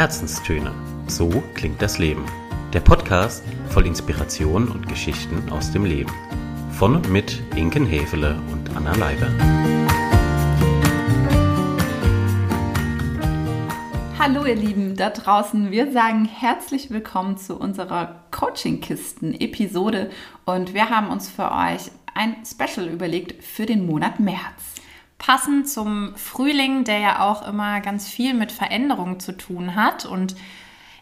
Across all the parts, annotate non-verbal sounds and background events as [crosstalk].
Herzenstöne. So klingt das Leben. Der Podcast voll Inspiration und Geschichten aus dem Leben. Von und mit Inken Hefele und Anna Leiber. Hallo ihr Lieben da draußen, wir sagen herzlich willkommen zu unserer Coaching-Kisten-Episode und wir haben uns für euch ein Special überlegt für den Monat März. Passend zum Frühling, der ja auch immer ganz viel mit Veränderungen zu tun hat und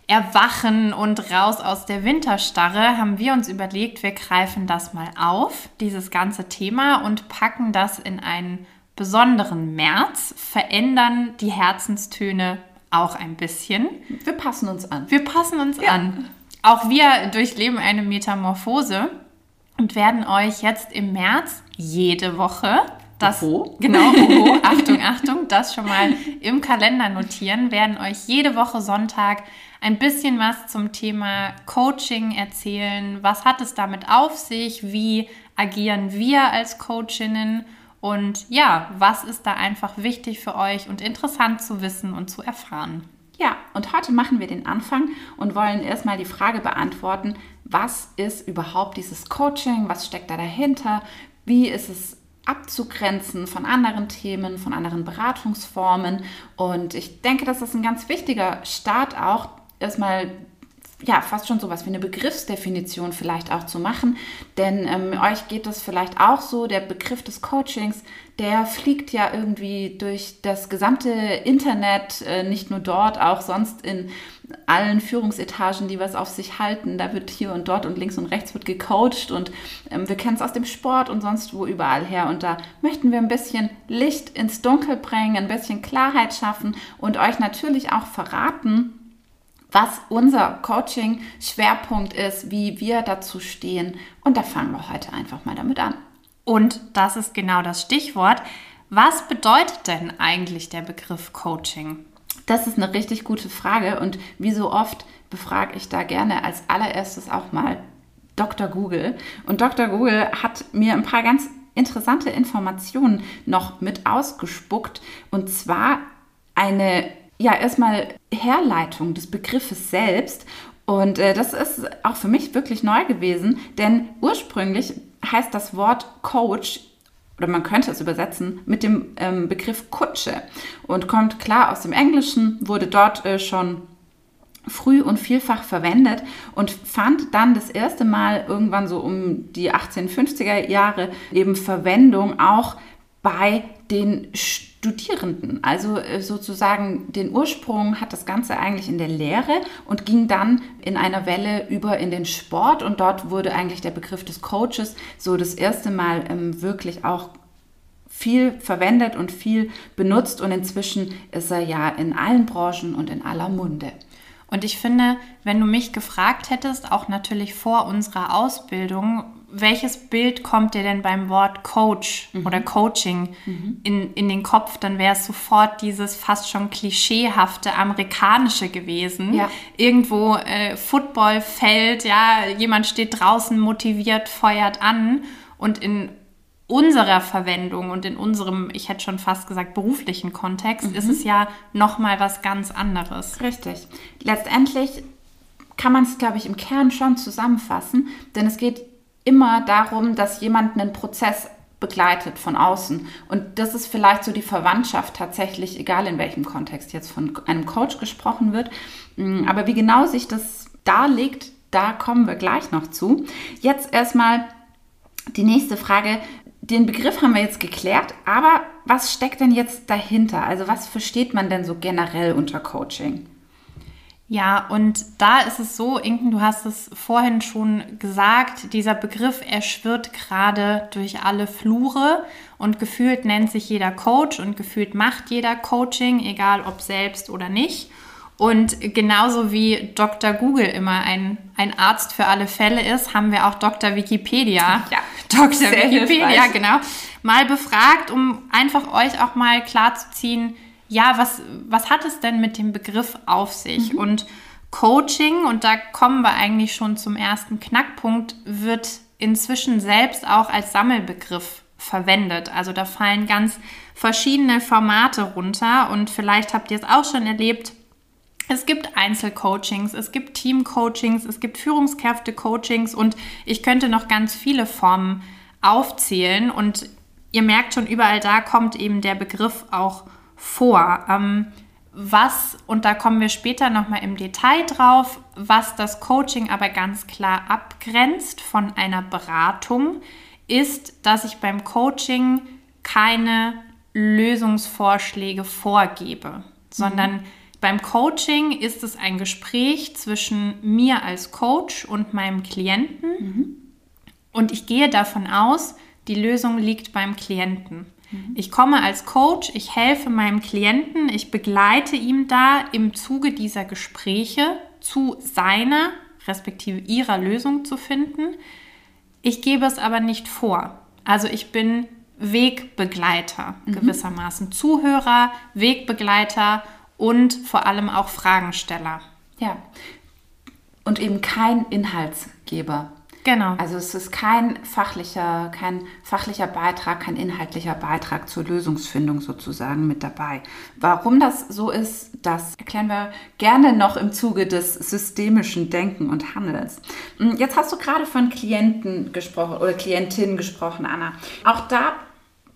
Erwachen und raus aus der Winterstarre, haben wir uns überlegt, wir greifen das mal auf, dieses ganze Thema, und packen das in einen besonderen März, verändern die Herzenstöne auch ein bisschen. Wir passen uns an. Wir passen uns ja. an. Auch wir durchleben eine Metamorphose und werden euch jetzt im März jede Woche das Oho. genau, [laughs] oho, Achtung, Achtung, das schon mal im Kalender notieren, werden euch jede Woche Sonntag ein bisschen was zum Thema Coaching erzählen. Was hat es damit auf sich? Wie agieren wir als Coachinnen? Und ja, was ist da einfach wichtig für euch und interessant zu wissen und zu erfahren? Ja, und heute machen wir den Anfang und wollen erstmal die Frage beantworten, was ist überhaupt dieses Coaching? Was steckt da dahinter? Wie ist es abzugrenzen von anderen Themen, von anderen Beratungsformen? Und ich denke, das ist ein ganz wichtiger Start auch, erstmal ja, fast schon sowas wie eine Begriffsdefinition vielleicht auch zu machen. Denn ähm, euch geht das vielleicht auch so, der Begriff des Coachings, der fliegt ja irgendwie durch das gesamte Internet, äh, nicht nur dort, auch sonst in allen Führungsetagen, die was auf sich halten. Da wird hier und dort und links und rechts wird gecoacht und ähm, wir kennen es aus dem Sport und sonst wo überall her. Und da möchten wir ein bisschen Licht ins Dunkel bringen, ein bisschen Klarheit schaffen und euch natürlich auch verraten, was unser Coaching-Schwerpunkt ist, wie wir dazu stehen. Und da fangen wir heute einfach mal damit an. Und das ist genau das Stichwort. Was bedeutet denn eigentlich der Begriff Coaching? Das ist eine richtig gute Frage und wie so oft befrage ich da gerne als allererstes auch mal Dr. Google. Und Dr. Google hat mir ein paar ganz interessante Informationen noch mit ausgespuckt. Und zwar eine ja erstmal Herleitung des Begriffes selbst. Und äh, das ist auch für mich wirklich neu gewesen, denn ursprünglich heißt das Wort Coach oder man könnte es übersetzen mit dem ähm, Begriff Kutsche und kommt klar aus dem Englischen, wurde dort äh, schon früh und vielfach verwendet und fand dann das erste Mal irgendwann so um die 1850er Jahre eben Verwendung auch bei den Studierenden. Also äh, sozusagen den Ursprung hat das Ganze eigentlich in der Lehre und ging dann in einer Welle über in den Sport und dort wurde eigentlich der Begriff des Coaches so das erste Mal ähm, wirklich auch viel verwendet und viel benutzt und inzwischen ist er ja in allen Branchen und in aller Munde. Und ich finde, wenn du mich gefragt hättest, auch natürlich vor unserer Ausbildung, welches Bild kommt dir denn beim Wort Coach mhm. oder Coaching mhm. in, in den Kopf, dann wäre es sofort dieses fast schon klischeehafte amerikanische gewesen. Ja. Irgendwo äh, Footballfeld, ja, jemand steht draußen motiviert, feuert an und in unserer Verwendung und in unserem, ich hätte schon fast gesagt, beruflichen Kontext, mhm. ist es ja nochmal was ganz anderes. Richtig. Letztendlich kann man es, glaube ich, im Kern schon zusammenfassen, denn es geht immer darum, dass jemand einen Prozess begleitet von außen. Und das ist vielleicht so die Verwandtschaft tatsächlich, egal in welchem Kontext jetzt von einem Coach gesprochen wird. Mm, aber wie genau sich das darlegt, da kommen wir gleich noch zu. Jetzt erstmal die nächste Frage. Den Begriff haben wir jetzt geklärt, aber was steckt denn jetzt dahinter? Also was versteht man denn so generell unter Coaching? Ja, und da ist es so, Inken, du hast es vorhin schon gesagt, dieser Begriff, er schwirrt gerade durch alle Flure und gefühlt nennt sich jeder Coach und gefühlt macht jeder Coaching, egal ob selbst oder nicht. Und genauso wie Dr. Google immer ein, ein Arzt für alle Fälle ist, haben wir auch Dr. Wikipedia. Ja, [laughs] Dr. Wikipedia, hilfreich. genau. Mal befragt, um einfach euch auch mal klarzuziehen, ja, was, was hat es denn mit dem Begriff auf sich? Mhm. Und Coaching, und da kommen wir eigentlich schon zum ersten Knackpunkt, wird inzwischen selbst auch als Sammelbegriff verwendet. Also da fallen ganz verschiedene Formate runter und vielleicht habt ihr es auch schon erlebt. Es gibt Einzelcoachings, es gibt Teamcoachings, es gibt Führungskräfte-Coachings und ich könnte noch ganz viele Formen aufzählen. Und ihr merkt schon, überall da kommt eben der Begriff auch vor. Ähm, was, und da kommen wir später nochmal im Detail drauf, was das Coaching aber ganz klar abgrenzt von einer Beratung, ist, dass ich beim Coaching keine Lösungsvorschläge vorgebe, sondern mhm. beim Coaching ist es ein Gespräch zwischen mir als Coach und meinem Klienten. Mhm. Und ich gehe davon aus, die Lösung liegt beim Klienten. Mhm. Ich komme als Coach, ich helfe meinem Klienten, ich begleite ihm da im Zuge dieser Gespräche zu seiner respektive ihrer Lösung zu finden. Ich gebe es aber nicht vor. Also ich bin Wegbegleiter mhm. gewissermaßen, Zuhörer, Wegbegleiter und vor allem auch Fragensteller. Ja. Und eben kein Inhaltsgeber. Genau. Also es ist kein fachlicher, kein fachlicher Beitrag, kein inhaltlicher Beitrag zur Lösungsfindung sozusagen mit dabei. Warum das so ist, das erklären wir gerne noch im Zuge des systemischen Denken und Handelns. Hm, jetzt hast du gerade von Klienten gesprochen oder Klientinnen gesprochen, Anna. Auch da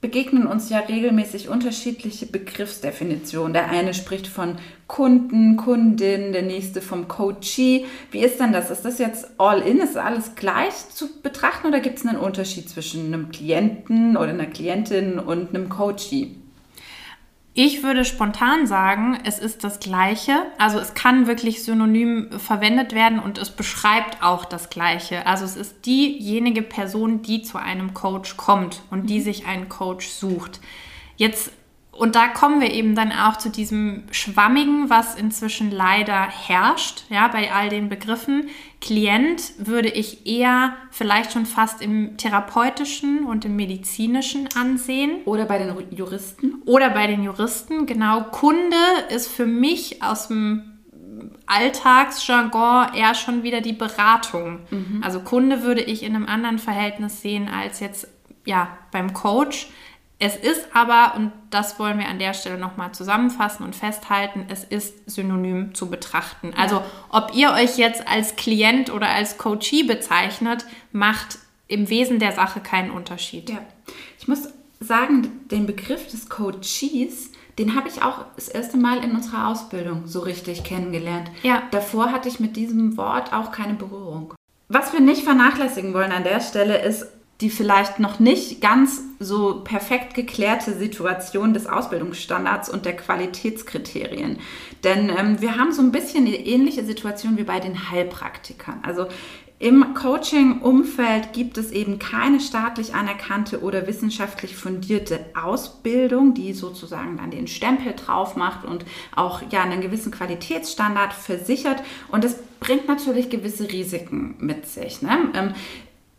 begegnen uns ja regelmäßig unterschiedliche Begriffsdefinitionen. Der eine spricht von Kunden, Kundin, der nächste vom Coachee. Wie ist denn das? Ist das jetzt all in? Ist alles gleich zu betrachten oder gibt es einen Unterschied zwischen einem Klienten oder einer Klientin und einem Coachee? Ich würde spontan sagen, es ist das Gleiche. Also es kann wirklich synonym verwendet werden und es beschreibt auch das Gleiche. Also es ist diejenige Person, die zu einem Coach kommt und die mhm. sich einen Coach sucht. Jetzt und da kommen wir eben dann auch zu diesem Schwammigen, was inzwischen leider herrscht, ja, bei all den Begriffen. Klient würde ich eher vielleicht schon fast im therapeutischen und im medizinischen ansehen. Oder bei den Juristen. Oder bei den Juristen, genau. Kunde ist für mich aus dem Alltagsjargon eher schon wieder die Beratung. Mhm. Also Kunde würde ich in einem anderen Verhältnis sehen als jetzt ja beim Coach. Es ist aber, und das wollen wir an der Stelle nochmal zusammenfassen und festhalten, es ist synonym zu betrachten. Also ob ihr euch jetzt als Klient oder als Coachee bezeichnet, macht im Wesen der Sache keinen Unterschied. Ja. Ich muss sagen, den Begriff des Coachees, den habe ich auch das erste Mal in unserer Ausbildung so richtig kennengelernt. Ja. Davor hatte ich mit diesem Wort auch keine Berührung. Was wir nicht vernachlässigen wollen an der Stelle ist, die vielleicht noch nicht ganz so perfekt geklärte Situation des Ausbildungsstandards und der Qualitätskriterien. Denn ähm, wir haben so ein bisschen eine ähnliche Situation wie bei den Heilpraktikern. Also im Coaching-Umfeld gibt es eben keine staatlich anerkannte oder wissenschaftlich fundierte Ausbildung, die sozusagen dann den Stempel drauf macht und auch ja einen gewissen Qualitätsstandard versichert. Und das bringt natürlich gewisse Risiken mit sich. Ne?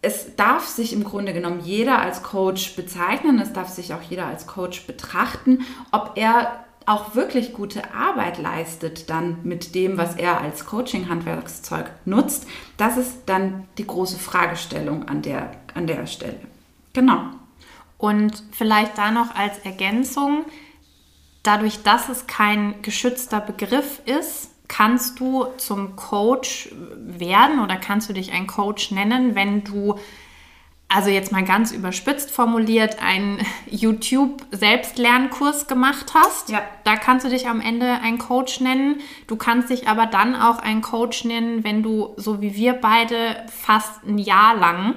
Es darf sich im Grunde genommen jeder als Coach bezeichnen, es darf sich auch jeder als Coach betrachten, ob er auch wirklich gute Arbeit leistet dann mit dem, was er als Coaching-Handwerkszeug nutzt, das ist dann die große Fragestellung an der, an der Stelle. Genau. Und vielleicht da noch als Ergänzung, dadurch, dass es kein geschützter Begriff ist, kannst du zum Coach werden oder kannst du dich ein Coach nennen, wenn du, also jetzt mal ganz überspitzt formuliert, einen [laughs] YouTube-Selbstlernkurs gemacht hast. Ja. Da kannst du dich am Ende ein Coach nennen. Du kannst dich aber dann auch ein Coach nennen, wenn du, so wie wir beide, fast ein Jahr lang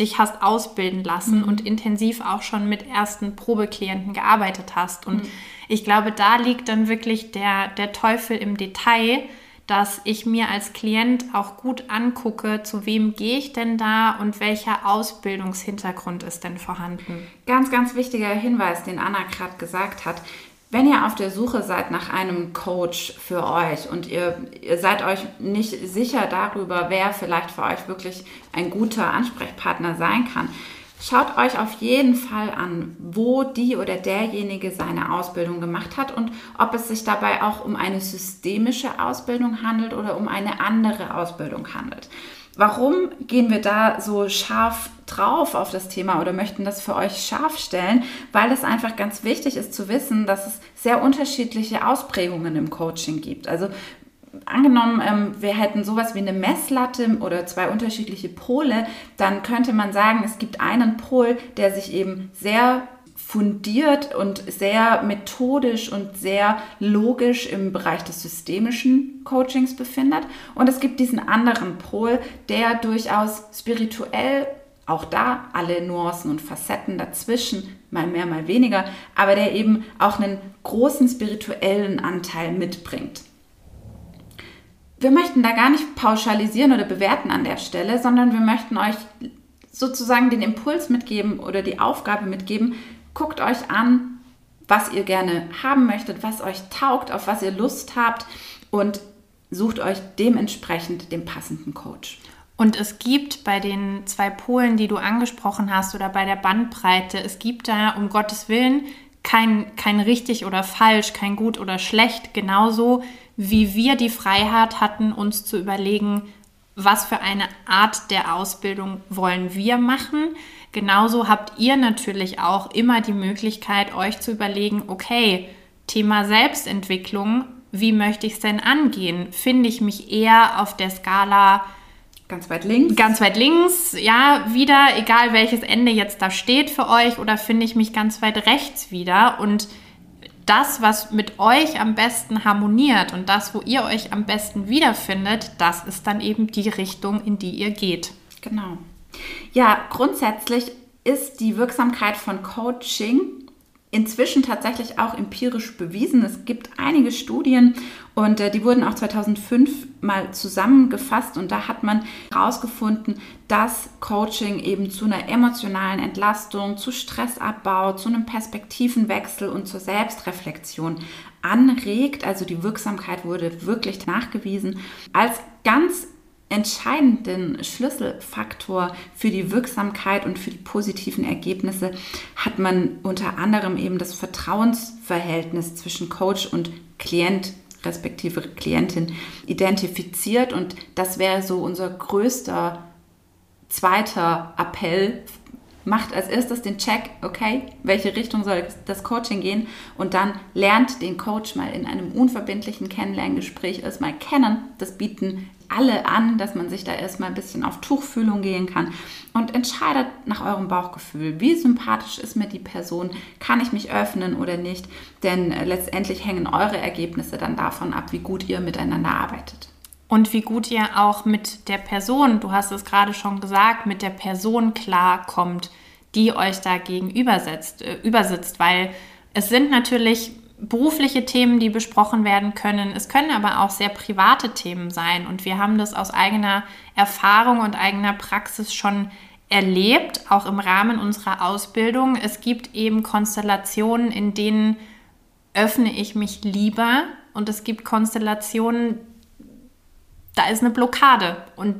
dich hast ausbilden lassen mhm. und intensiv auch schon mit ersten Probeklienten gearbeitet hast. Und mhm ich glaube, da liegt dann wirklich der, der Teufel im Detail, dass ich mir als Klient auch gut angucke, zu wem gehe ich denn da und welcher Ausbildungshintergrund ist denn vorhanden. Ganz, ganz wichtiger Hinweis, den Anna gerade gesagt hat. Wenn ihr auf der Suche seid nach einem Coach für euch und ihr, ihr seid euch nicht sicher darüber, wer vielleicht für euch wirklich ein guter Ansprechpartner sein kann, Schaut euch auf jeden Fall an, wo die oder derjenige seine Ausbildung gemacht hat und ob es sich dabei auch um eine systemische Ausbildung handelt oder um eine andere Ausbildung handelt. Warum gehen wir da so scharf drauf auf das Thema oder möchten das für euch scharf stellen, weil es einfach ganz wichtig ist zu wissen, dass es sehr unterschiedliche Ausprägungen im Coaching gibt. Also angenommen, ähm, wir hätten sowas wie eine Messlatte oder zwei unterschiedliche Pole, dann könnte man sagen, es gibt einen Pol, der sich eben sehr fundiert und sehr methodisch und sehr logisch im Bereich des systemischen Coachings befindet. Und es gibt diesen anderen Pol, der durchaus spirituell, auch da alle Nuancen und Facetten dazwischen, mal mehr, mal weniger, aber der eben auch einen großen spirituellen Anteil mitbringt. Wir möchten da gar nicht pauschalisieren oder bewerten an der Stelle, sondern wir möchten euch sozusagen den Impuls mitgeben oder die Aufgabe mitgeben, Guckt euch an, was ihr gerne haben möchtet, was euch taugt, auf was ihr Lust habt und sucht euch dementsprechend den passenden Coach. Und es gibt bei den zwei Polen, die du angesprochen hast, oder bei der Bandbreite, es gibt da um Gottes Willen kein, kein richtig oder falsch, kein gut oder schlecht, genauso wie wir die Freiheit hatten, uns zu überlegen, was für eine Art der Ausbildung wollen wir machen. Genauso habt ihr natürlich auch immer die Möglichkeit, euch zu überlegen, okay, Thema Selbstentwicklung, wie möchte ich es denn angehen? Finde ich mich eher auf der Skala ganz weit links? Ganz weit links, ja, wieder, egal welches Ende jetzt da steht für euch, oder finde ich mich ganz weit rechts wieder? Und das, was mit euch am besten harmoniert und das, wo ihr euch am besten wiederfindet, das ist dann eben die Richtung, in die ihr geht. Genau. Ja, grundsätzlich ist die Wirksamkeit von Coaching inzwischen tatsächlich auch empirisch bewiesen. Es gibt einige Studien und äh, die wurden auch 2005 mal zusammengefasst und da hat man herausgefunden, dass Coaching eben zu einer emotionalen Entlastung, zu Stressabbau, zu einem Perspektivenwechsel und zur Selbstreflexion anregt. Also die Wirksamkeit wurde wirklich nachgewiesen. Als ganz entscheidenden Schlüsselfaktor für die Wirksamkeit und für die positiven Ergebnisse hat man unter anderem eben das Vertrauensverhältnis zwischen Coach und Klient respektive Klientin identifiziert und das wäre so unser größter zweiter Appell. Macht als erstes den Check, okay, welche Richtung soll das Coaching gehen und dann lernt den Coach mal in einem unverbindlichen Kennenlerngespräch erstmal kennen. Das bieten alle an, dass man sich da erstmal ein bisschen auf Tuchfühlung gehen kann. Und entscheidet nach eurem Bauchgefühl, wie sympathisch ist mir die Person, kann ich mich öffnen oder nicht, denn äh, letztendlich hängen eure Ergebnisse dann davon ab, wie gut ihr miteinander arbeitet. Und wie gut ihr auch mit der Person, du hast es gerade schon gesagt, mit der Person klarkommt, die euch da gegenüber setzt, äh, übersitzt, weil es sind natürlich berufliche Themen, die besprochen werden können. Es können aber auch sehr private Themen sein. Und wir haben das aus eigener Erfahrung und eigener Praxis schon erlebt, auch im Rahmen unserer Ausbildung. Es gibt eben Konstellationen, in denen öffne ich mich lieber. Und es gibt Konstellationen, da ist eine Blockade. Und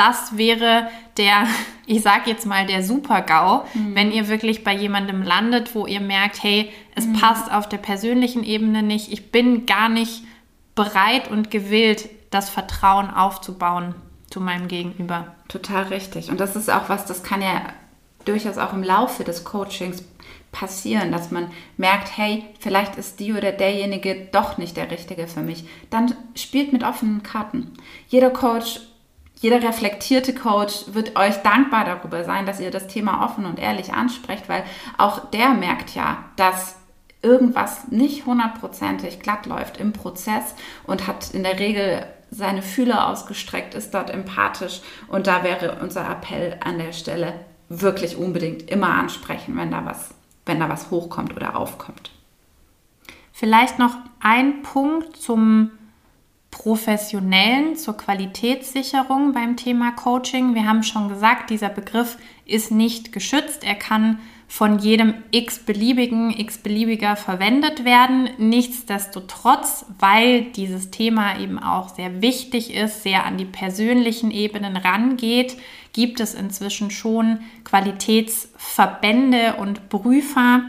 das wäre der, [laughs] ich sage jetzt mal, der Super-GAU, mhm. wenn ihr wirklich bei jemandem landet, wo ihr merkt, hey, es mhm. passt auf der persönlichen Ebene nicht, ich bin gar nicht bereit und gewillt, das Vertrauen aufzubauen zu meinem Gegenüber. Total richtig. Und das ist auch was, das kann ja durchaus auch im Laufe des Coachings passieren, dass man merkt, hey, vielleicht ist die oder derjenige doch nicht der Richtige für mich. Dann spielt mit offenen Karten. Jeder Coach jeder reflektierte Coach wird euch dankbar darüber sein, dass ihr das Thema offen und ehrlich ansprecht, weil auch der merkt ja, dass irgendwas nicht hundertprozentig glatt läuft im Prozess und hat in der Regel seine Fühler ausgestreckt, ist dort empathisch und da wäre unser Appell an der Stelle wirklich unbedingt immer ansprechen, wenn da was, wenn da was hochkommt oder aufkommt. Vielleicht noch ein Punkt zum Professionellen zur Qualitätssicherung beim Thema Coaching. Wir haben schon gesagt, dieser Begriff ist nicht geschützt. Er kann von jedem x-beliebigen, x-beliebiger verwendet werden. Nichtsdestotrotz, weil dieses Thema eben auch sehr wichtig ist, sehr an die persönlichen Ebenen rangeht, gibt es inzwischen schon Qualitätsverbände und Prüfer,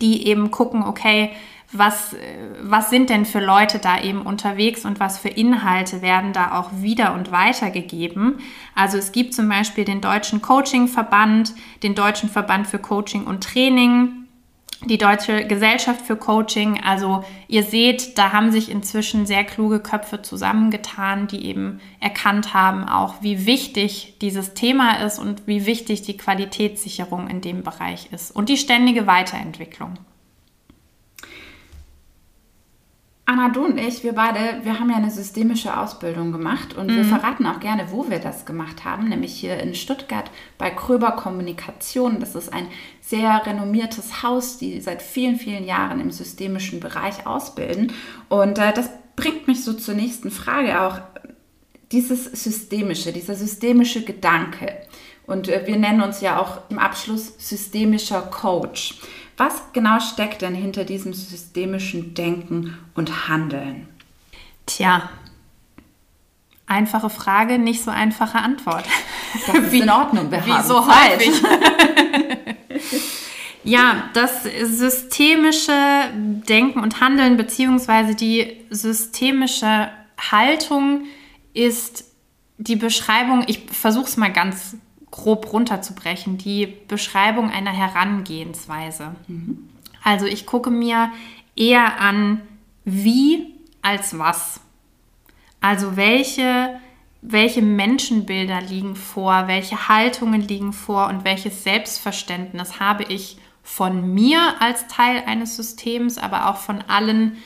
die eben gucken, okay, was, was sind denn für Leute da eben unterwegs und was für Inhalte werden da auch wieder und weitergegeben. Also es gibt zum Beispiel den Deutschen Coaching-Verband, den Deutschen Verband für Coaching und Training, die Deutsche Gesellschaft für Coaching. Also ihr seht, da haben sich inzwischen sehr kluge Köpfe zusammengetan, die eben erkannt haben, auch wie wichtig dieses Thema ist und wie wichtig die Qualitätssicherung in dem Bereich ist und die ständige Weiterentwicklung. Anna, du und ich, wir beide, wir haben ja eine systemische Ausbildung gemacht und mhm. wir verraten auch gerne, wo wir das gemacht haben, nämlich hier in Stuttgart bei Kröber Kommunikation. Das ist ein sehr renommiertes Haus, die seit vielen, vielen Jahren im systemischen Bereich ausbilden. Und äh, das bringt mich so zur nächsten Frage auch. Dieses systemische, dieser systemische Gedanke. Und äh, wir nennen uns ja auch im Abschluss systemischer Coach. Was genau steckt denn hinter diesem systemischen Denken und Handeln? Tja, einfache Frage, nicht so einfache Antwort. Das ist wie, in Ordnung, wir wie haben so häufig. [laughs] ja, das systemische Denken und Handeln beziehungsweise die systemische Haltung ist die Beschreibung, ich versuche es mal ganz grob runterzubrechen, die Beschreibung einer Herangehensweise. Mhm. Also ich gucke mir eher an, wie als was. Also welche, welche Menschenbilder liegen vor, welche Haltungen liegen vor und welches Selbstverständnis habe ich von mir als Teil eines Systems, aber auch von allen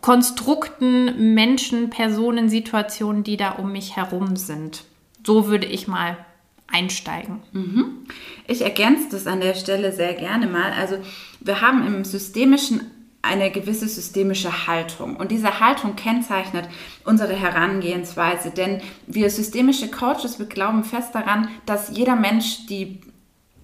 Konstrukten, Menschen, Personen, Situationen, die da um mich herum sind. So würde ich mal einsteigen. Mhm. Ich ergänze das an der Stelle sehr gerne mal. Also wir haben im Systemischen eine gewisse systemische Haltung. Und diese Haltung kennzeichnet unsere Herangehensweise. Denn wir systemische Coaches, wir glauben fest daran, dass jeder Mensch die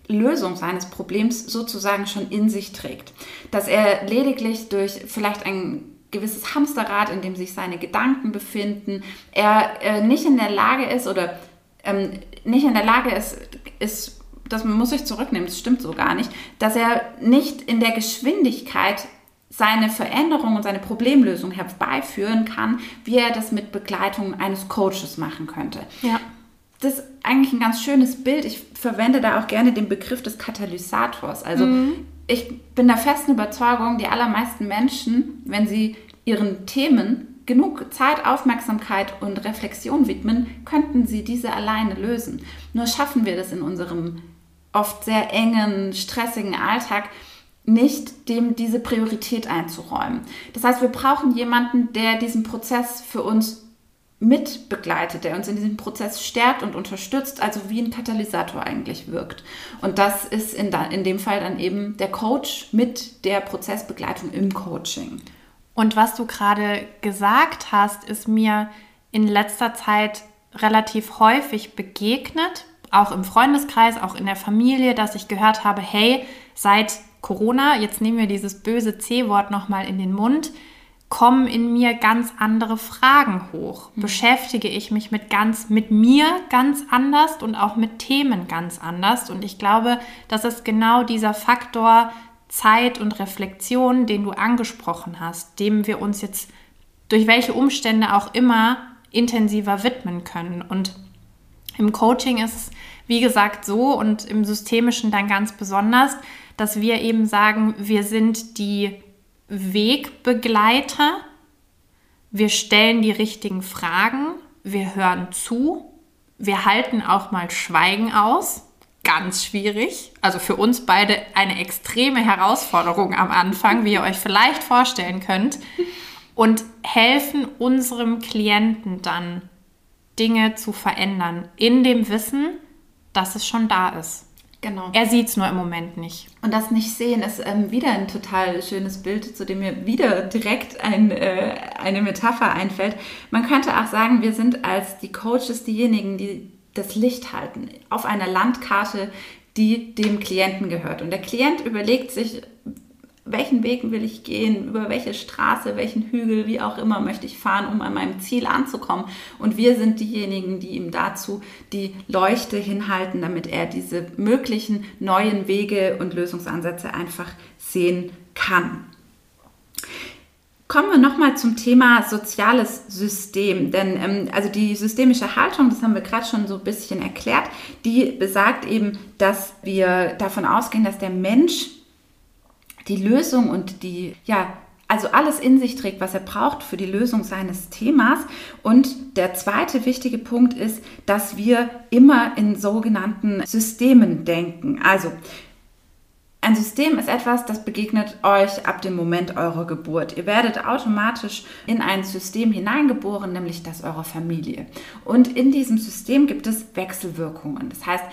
Lösung seines Problems sozusagen schon in sich trägt. Dass er lediglich durch vielleicht ein gewisses Hamsterrad, in dem sich seine Gedanken befinden, er äh, nicht in der Lage ist oder ähm, nicht in der Lage ist, ist, das muss ich zurücknehmen, das stimmt so gar nicht, dass er nicht in der Geschwindigkeit seine Veränderung und seine Problemlösung herbeiführen kann, wie er das mit Begleitung eines Coaches machen könnte. Ja. Das ist eigentlich ein ganz schönes Bild. Ich verwende da auch gerne den Begriff des Katalysators. Also mhm. ich bin der festen Überzeugung, die allermeisten Menschen, wenn sie ihren Themen genug Zeit, Aufmerksamkeit und Reflexion widmen, könnten sie diese alleine lösen. Nur schaffen wir das in unserem oft sehr engen, stressigen Alltag nicht, dem diese Priorität einzuräumen. Das heißt, wir brauchen jemanden, der diesen Prozess für uns mit begleitet, der uns in diesem Prozess stärkt und unterstützt, also wie ein Katalysator eigentlich wirkt. Und das ist in, in dem Fall dann eben der Coach mit der Prozessbegleitung im Coaching. Und was du gerade gesagt hast, ist mir in letzter Zeit relativ häufig begegnet, auch im Freundeskreis, auch in der Familie, dass ich gehört habe, hey, seit Corona, jetzt nehmen wir dieses böse C-Wort nochmal in den Mund, kommen in mir ganz andere Fragen hoch. Mhm. Beschäftige ich mich mit ganz, mit mir ganz anders und auch mit Themen ganz anders. Und ich glaube, das ist genau dieser Faktor Zeit und Reflexion, den du angesprochen hast, dem wir uns jetzt durch welche Umstände auch immer intensiver widmen können. Und im Coaching ist es, wie gesagt, so und im Systemischen dann ganz besonders, dass wir eben sagen, wir sind die Wegbegleiter, wir stellen die richtigen Fragen, wir hören zu, wir halten auch mal Schweigen aus ganz schwierig. Also für uns beide eine extreme Herausforderung am Anfang, wie ihr euch vielleicht vorstellen könnt. Und helfen unserem Klienten dann, Dinge zu verändern, in dem Wissen, dass es schon da ist. Genau. Er sieht es nur im Moment nicht. Und das Nicht-Sehen ist ähm, wieder ein total schönes Bild, zu dem mir wieder direkt ein, äh, eine Metapher einfällt. Man könnte auch sagen, wir sind als die Coaches diejenigen, die das Licht halten auf einer Landkarte, die dem Klienten gehört. Und der Klient überlegt sich, welchen Weg will ich gehen, über welche Straße, welchen Hügel, wie auch immer möchte ich fahren, um an meinem Ziel anzukommen. Und wir sind diejenigen, die ihm dazu die Leuchte hinhalten, damit er diese möglichen neuen Wege und Lösungsansätze einfach sehen kann. Kommen wir nochmal zum Thema soziales System. Denn ähm, also die systemische Haltung, das haben wir gerade schon so ein bisschen erklärt, die besagt eben, dass wir davon ausgehen, dass der Mensch die Lösung und die, ja, also alles in sich trägt, was er braucht für die Lösung seines Themas. Und der zweite wichtige Punkt ist, dass wir immer in sogenannten Systemen denken. Also ein System ist etwas, das begegnet euch ab dem Moment eurer Geburt. Ihr werdet automatisch in ein System hineingeboren, nämlich das eurer Familie. Und in diesem System gibt es Wechselwirkungen. Das heißt,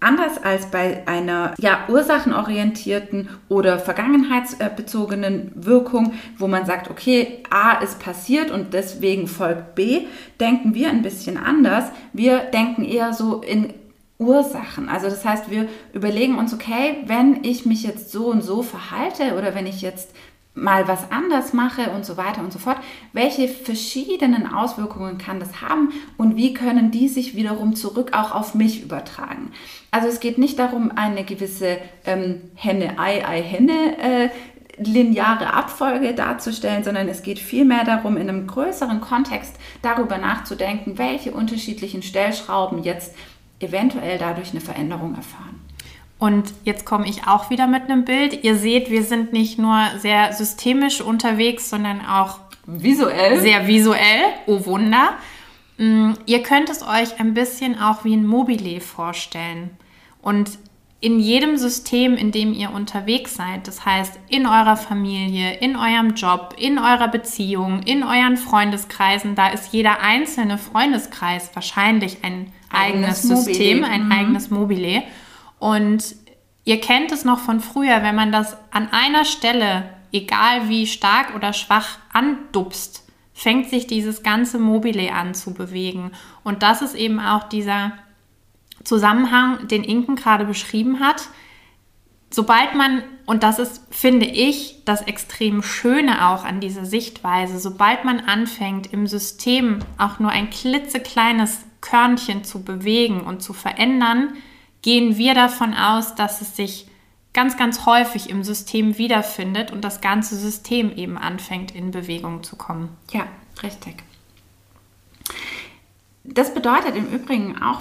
Anders als bei einer ja, ursachenorientierten oder vergangenheitsbezogenen Wirkung, wo man sagt, okay, A ist passiert und deswegen folgt B, denken wir ein bisschen anders. Wir denken eher so in Ursachen. Also das heißt, wir überlegen uns, okay, wenn ich mich jetzt so und so verhalte oder wenn ich jetzt mal was anders mache und so weiter und so fort, welche verschiedenen Auswirkungen kann das haben und wie können die sich wiederum zurück auch auf mich übertragen. Also es geht nicht darum, eine gewisse ähm, Henne-Ei-Ei-Henne äh, lineare Abfolge darzustellen, sondern es geht vielmehr darum, in einem größeren Kontext darüber nachzudenken, welche unterschiedlichen Stellschrauben jetzt eventuell dadurch eine Veränderung erfahren. Und jetzt komme ich auch wieder mit einem Bild. Ihr seht, wir sind nicht nur sehr systemisch unterwegs, sondern auch visuell. Sehr visuell. Oh Wunder. Mm, ihr könnt es euch ein bisschen auch wie ein Mobile vorstellen. Und in jedem System, in dem ihr unterwegs seid, das heißt in eurer Familie, in eurem Job, in eurer Beziehung, in euren Freundeskreisen, da ist jeder einzelne Freundeskreis wahrscheinlich ein eigenes, eigenes System, ein mhm. eigenes Mobile. Und ihr kennt es noch von früher, wenn man das an einer Stelle, egal wie stark oder schwach, andupst, fängt sich dieses ganze Mobile an zu bewegen. Und das ist eben auch dieser Zusammenhang, den Inken gerade beschrieben hat. Sobald man, und das ist, finde ich, das extrem Schöne auch an dieser Sichtweise, sobald man anfängt, im System auch nur ein klitzekleines Körnchen zu bewegen und zu verändern, gehen wir davon aus, dass es sich ganz, ganz häufig im System wiederfindet und das ganze System eben anfängt, in Bewegung zu kommen. Ja, richtig. Das bedeutet im Übrigen auch,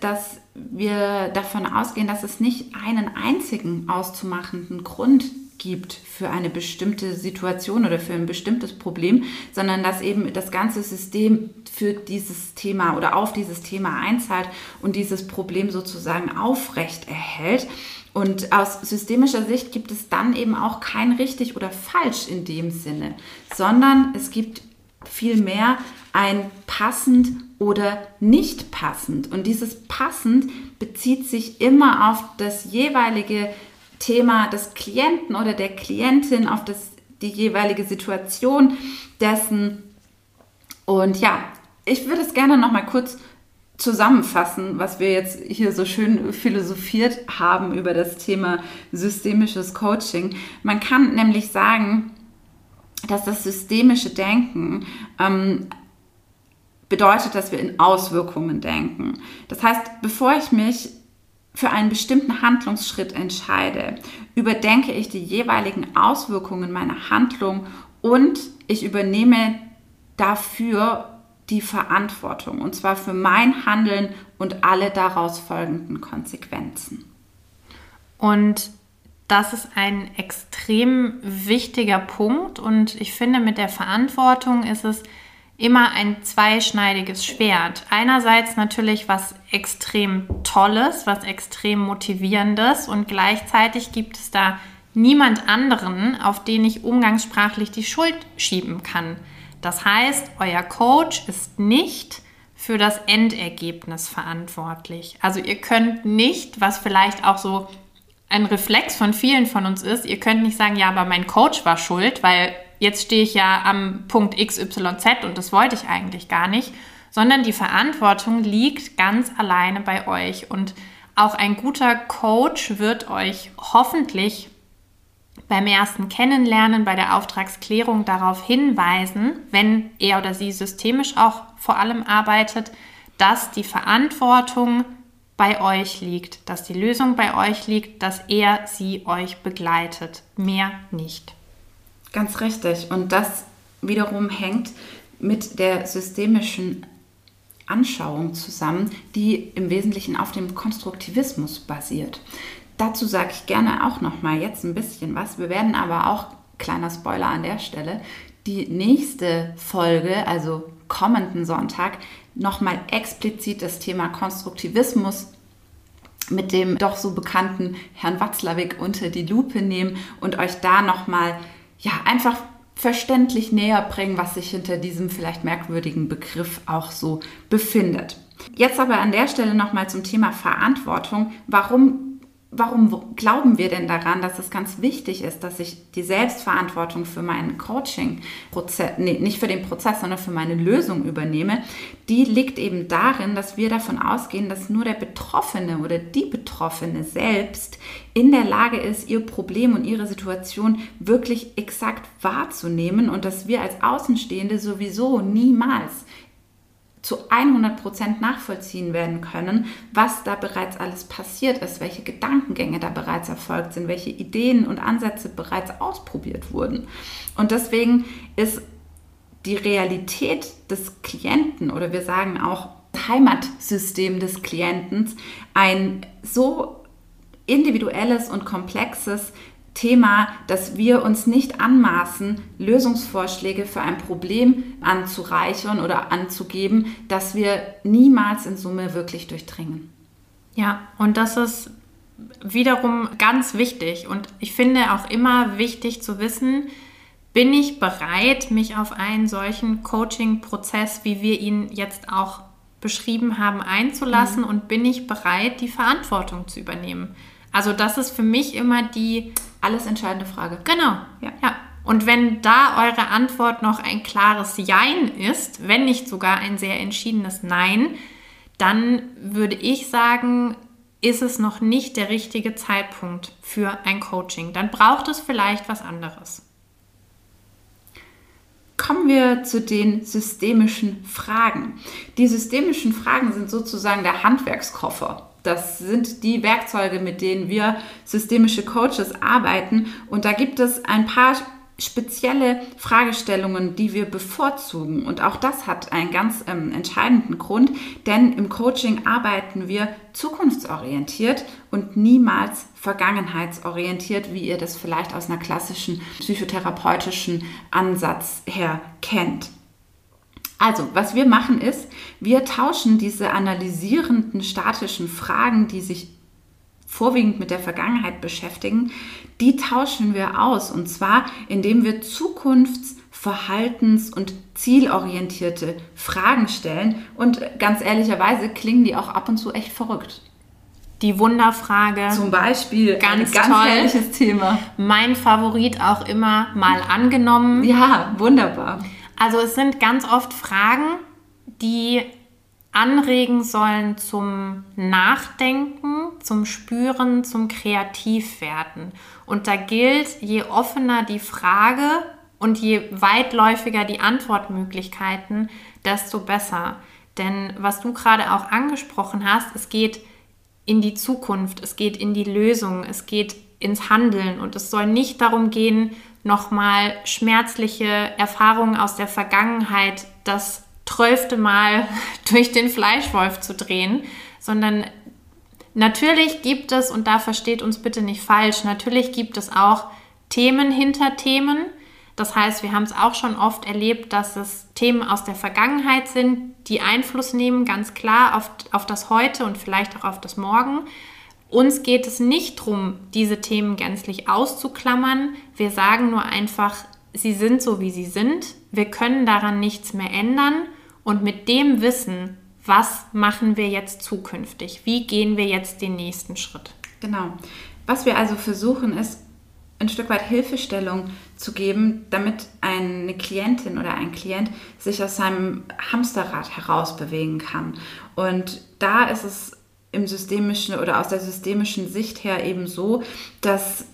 dass wir davon ausgehen, dass es nicht einen einzigen auszumachenden Grund gibt für eine bestimmte Situation oder für ein bestimmtes Problem, sondern dass eben das ganze System für dieses Thema oder auf dieses Thema einzahlt und dieses Problem sozusagen aufrecht erhält. Und aus systemischer Sicht gibt es dann eben auch kein richtig oder falsch in dem Sinne, sondern es gibt vielmehr ein passend oder nicht passend. Und dieses passend bezieht sich immer auf das jeweilige Thema des Klienten oder der Klientin, auf das, die jeweilige Situation dessen. Und ja, ich würde es gerne noch mal kurz zusammenfassen, was wir jetzt hier so schön philosophiert haben über das Thema systemisches Coaching. Man kann nämlich sagen, dass das systemische Denken ähm, bedeutet, dass wir in Auswirkungen denken. Das heißt, bevor ich mich für einen bestimmten Handlungsschritt entscheide, überdenke ich die jeweiligen Auswirkungen meiner Handlung und ich übernehme dafür die Verantwortung, und zwar für mein Handeln und alle daraus folgenden Konsequenzen. Und das ist ein extrem wichtiger Punkt und ich finde, mit der Verantwortung ist es immer ein zweischneidiges Schwert. Einerseits natürlich was extrem Tolles, was extrem Motivierendes und gleichzeitig gibt es da niemand anderen, auf den ich umgangssprachlich die Schuld schieben kann. Das heißt, euer Coach ist nicht für das Endergebnis verantwortlich. Also ihr könnt nicht, was vielleicht auch so ein Reflex von vielen von uns ist, ihr könnt nicht sagen, ja, aber mein Coach war schuld, weil jetzt stehe ich ja am Punkt XYZ und das wollte ich eigentlich gar nicht, sondern die Verantwortung liegt ganz alleine bei euch. Und auch ein guter Coach wird euch hoffentlich beim ersten Kennenlernen, bei der Auftragsklärung darauf hinweisen, wenn er oder sie systemisch auch vor allem arbeitet, dass die Verantwortung bei euch liegt, dass die Lösung bei euch liegt, dass er sie euch begleitet. Mehr nicht. Ganz richtig. Und das wiederum hängt mit der systemischen Anschauung zusammen, die im Wesentlichen auf dem Konstruktivismus basiert. Dazu sage ich gerne auch noch mal jetzt ein bisschen was. Wir werden aber auch kleiner Spoiler an der Stelle die nächste Folge, also kommenden Sonntag, noch mal explizit das Thema Konstruktivismus mit dem doch so bekannten Herrn Watzlawick unter die Lupe nehmen und euch da noch mal ja einfach verständlich näher bringen, was sich hinter diesem vielleicht merkwürdigen Begriff auch so befindet. Jetzt aber an der Stelle nochmal zum Thema Verantwortung. Warum warum glauben wir denn daran, dass es ganz wichtig ist, dass ich die Selbstverantwortung für meinen Coaching-Prozess, nee, nicht für den Prozess, sondern für meine Lösung übernehme? Die liegt eben darin, dass wir davon ausgehen, dass nur der Betroffene oder die Betroffene selbst in der Lage ist, ihr Problem und ihre Situation wirklich exakt wahrzunehmen und dass wir als Außenstehende sowieso niemals zu 100% nachvollziehen werden können, was da bereits alles passiert ist, welche Gedankengänge da bereits erfolgt sind, welche Ideen und Ansätze bereits ausprobiert wurden. Und deswegen ist die Realität des Klienten oder wir sagen auch Heimatsystem des Klienten ein so individuelles und komplexes, Thema, dass wir uns nicht anmaßen, Lösungsvorschläge für ein Problem anzureichern oder anzugeben, dass wir niemals in Summe wirklich durchdringen. Ja, und das ist wiederum ganz wichtig. Und ich finde auch immer wichtig zu wissen, bin ich bereit, mich auf einen solchen Coaching-Prozess, wie wir ihn jetzt auch beschrieben haben, einzulassen mhm. und bin ich bereit, die Verantwortung zu übernehmen. Also das ist für mich immer die alles entscheidende Frage. Genau. Ja. ja. Und wenn da eure Antwort noch ein klares Jein ist, wenn nicht sogar ein sehr entschiedenes Nein, dann würde ich sagen, ist es noch nicht der richtige Zeitpunkt für ein Coaching. Dann braucht es vielleicht was anderes. Kommen wir zu den systemischen Fragen. Die systemischen Fragen sind sozusagen der Handwerkskoffer das sind die Werkzeuge, mit denen wir systemische Coaches arbeiten. Und da gibt es ein paar spezielle Fragestellungen, die wir bevorzugen. Und auch das hat einen ganz ähm, entscheidenden Grund, denn im Coaching arbeiten wir zukunftsorientiert und niemals vergangenheitsorientiert, wie ihr das vielleicht aus einer klassischen psychotherapeutischen Ansatz her kennt. Also, was wir machen ist, wir tauschen diese analysierenden statischen Fragen, die sich vorwiegend mit der Vergangenheit beschäftigen, die tauschen wir aus. Und zwar, indem wir Zukunfts-, Verhaltens- und zielorientierte Fragen stellen. Und ganz ehrlicherweise klingen die auch ab und zu echt verrückt. Die Wunderfrage. Zum Beispiel. Ganz, ganz toll. herrliches Thema. Mein Favorit auch immer mal angenommen. Ja, wunderbar. Also es sind ganz oft Fragen, die anregen sollen zum Nachdenken, zum Spüren, zum Kreativwerden. Und da gilt, je offener die Frage und je weitläufiger die Antwortmöglichkeiten, desto besser. Denn was du gerade auch angesprochen hast, es geht in die Zukunft, es geht in die Lösung, es geht ins Handeln und es soll nicht darum gehen, nochmal schmerzliche Erfahrungen aus der Vergangenheit das zwölfte Mal [laughs] durch den Fleischwolf zu drehen, sondern natürlich gibt es, und da versteht uns bitte nicht falsch, natürlich gibt es auch Themen hinter Themen. Das heißt, wir haben es auch schon oft erlebt, dass es Themen aus der Vergangenheit sind, die Einfluss nehmen, ganz klar auf, auf das Heute und vielleicht auch auf das Morgen. Uns geht es nicht darum, diese Themen gänzlich auszuklammern. Wir sagen nur einfach, sie sind so, wie sie sind. Wir können daran nichts mehr ändern. Und mit dem Wissen, was machen wir jetzt zukünftig? Wie gehen wir jetzt den nächsten Schritt? Genau. Was wir also versuchen, ist ein Stück weit Hilfestellung zu geben, damit eine Klientin oder ein Klient sich aus seinem Hamsterrad herausbewegen kann. Und da ist es im systemischen oder aus der systemischen Sicht her eben so, dass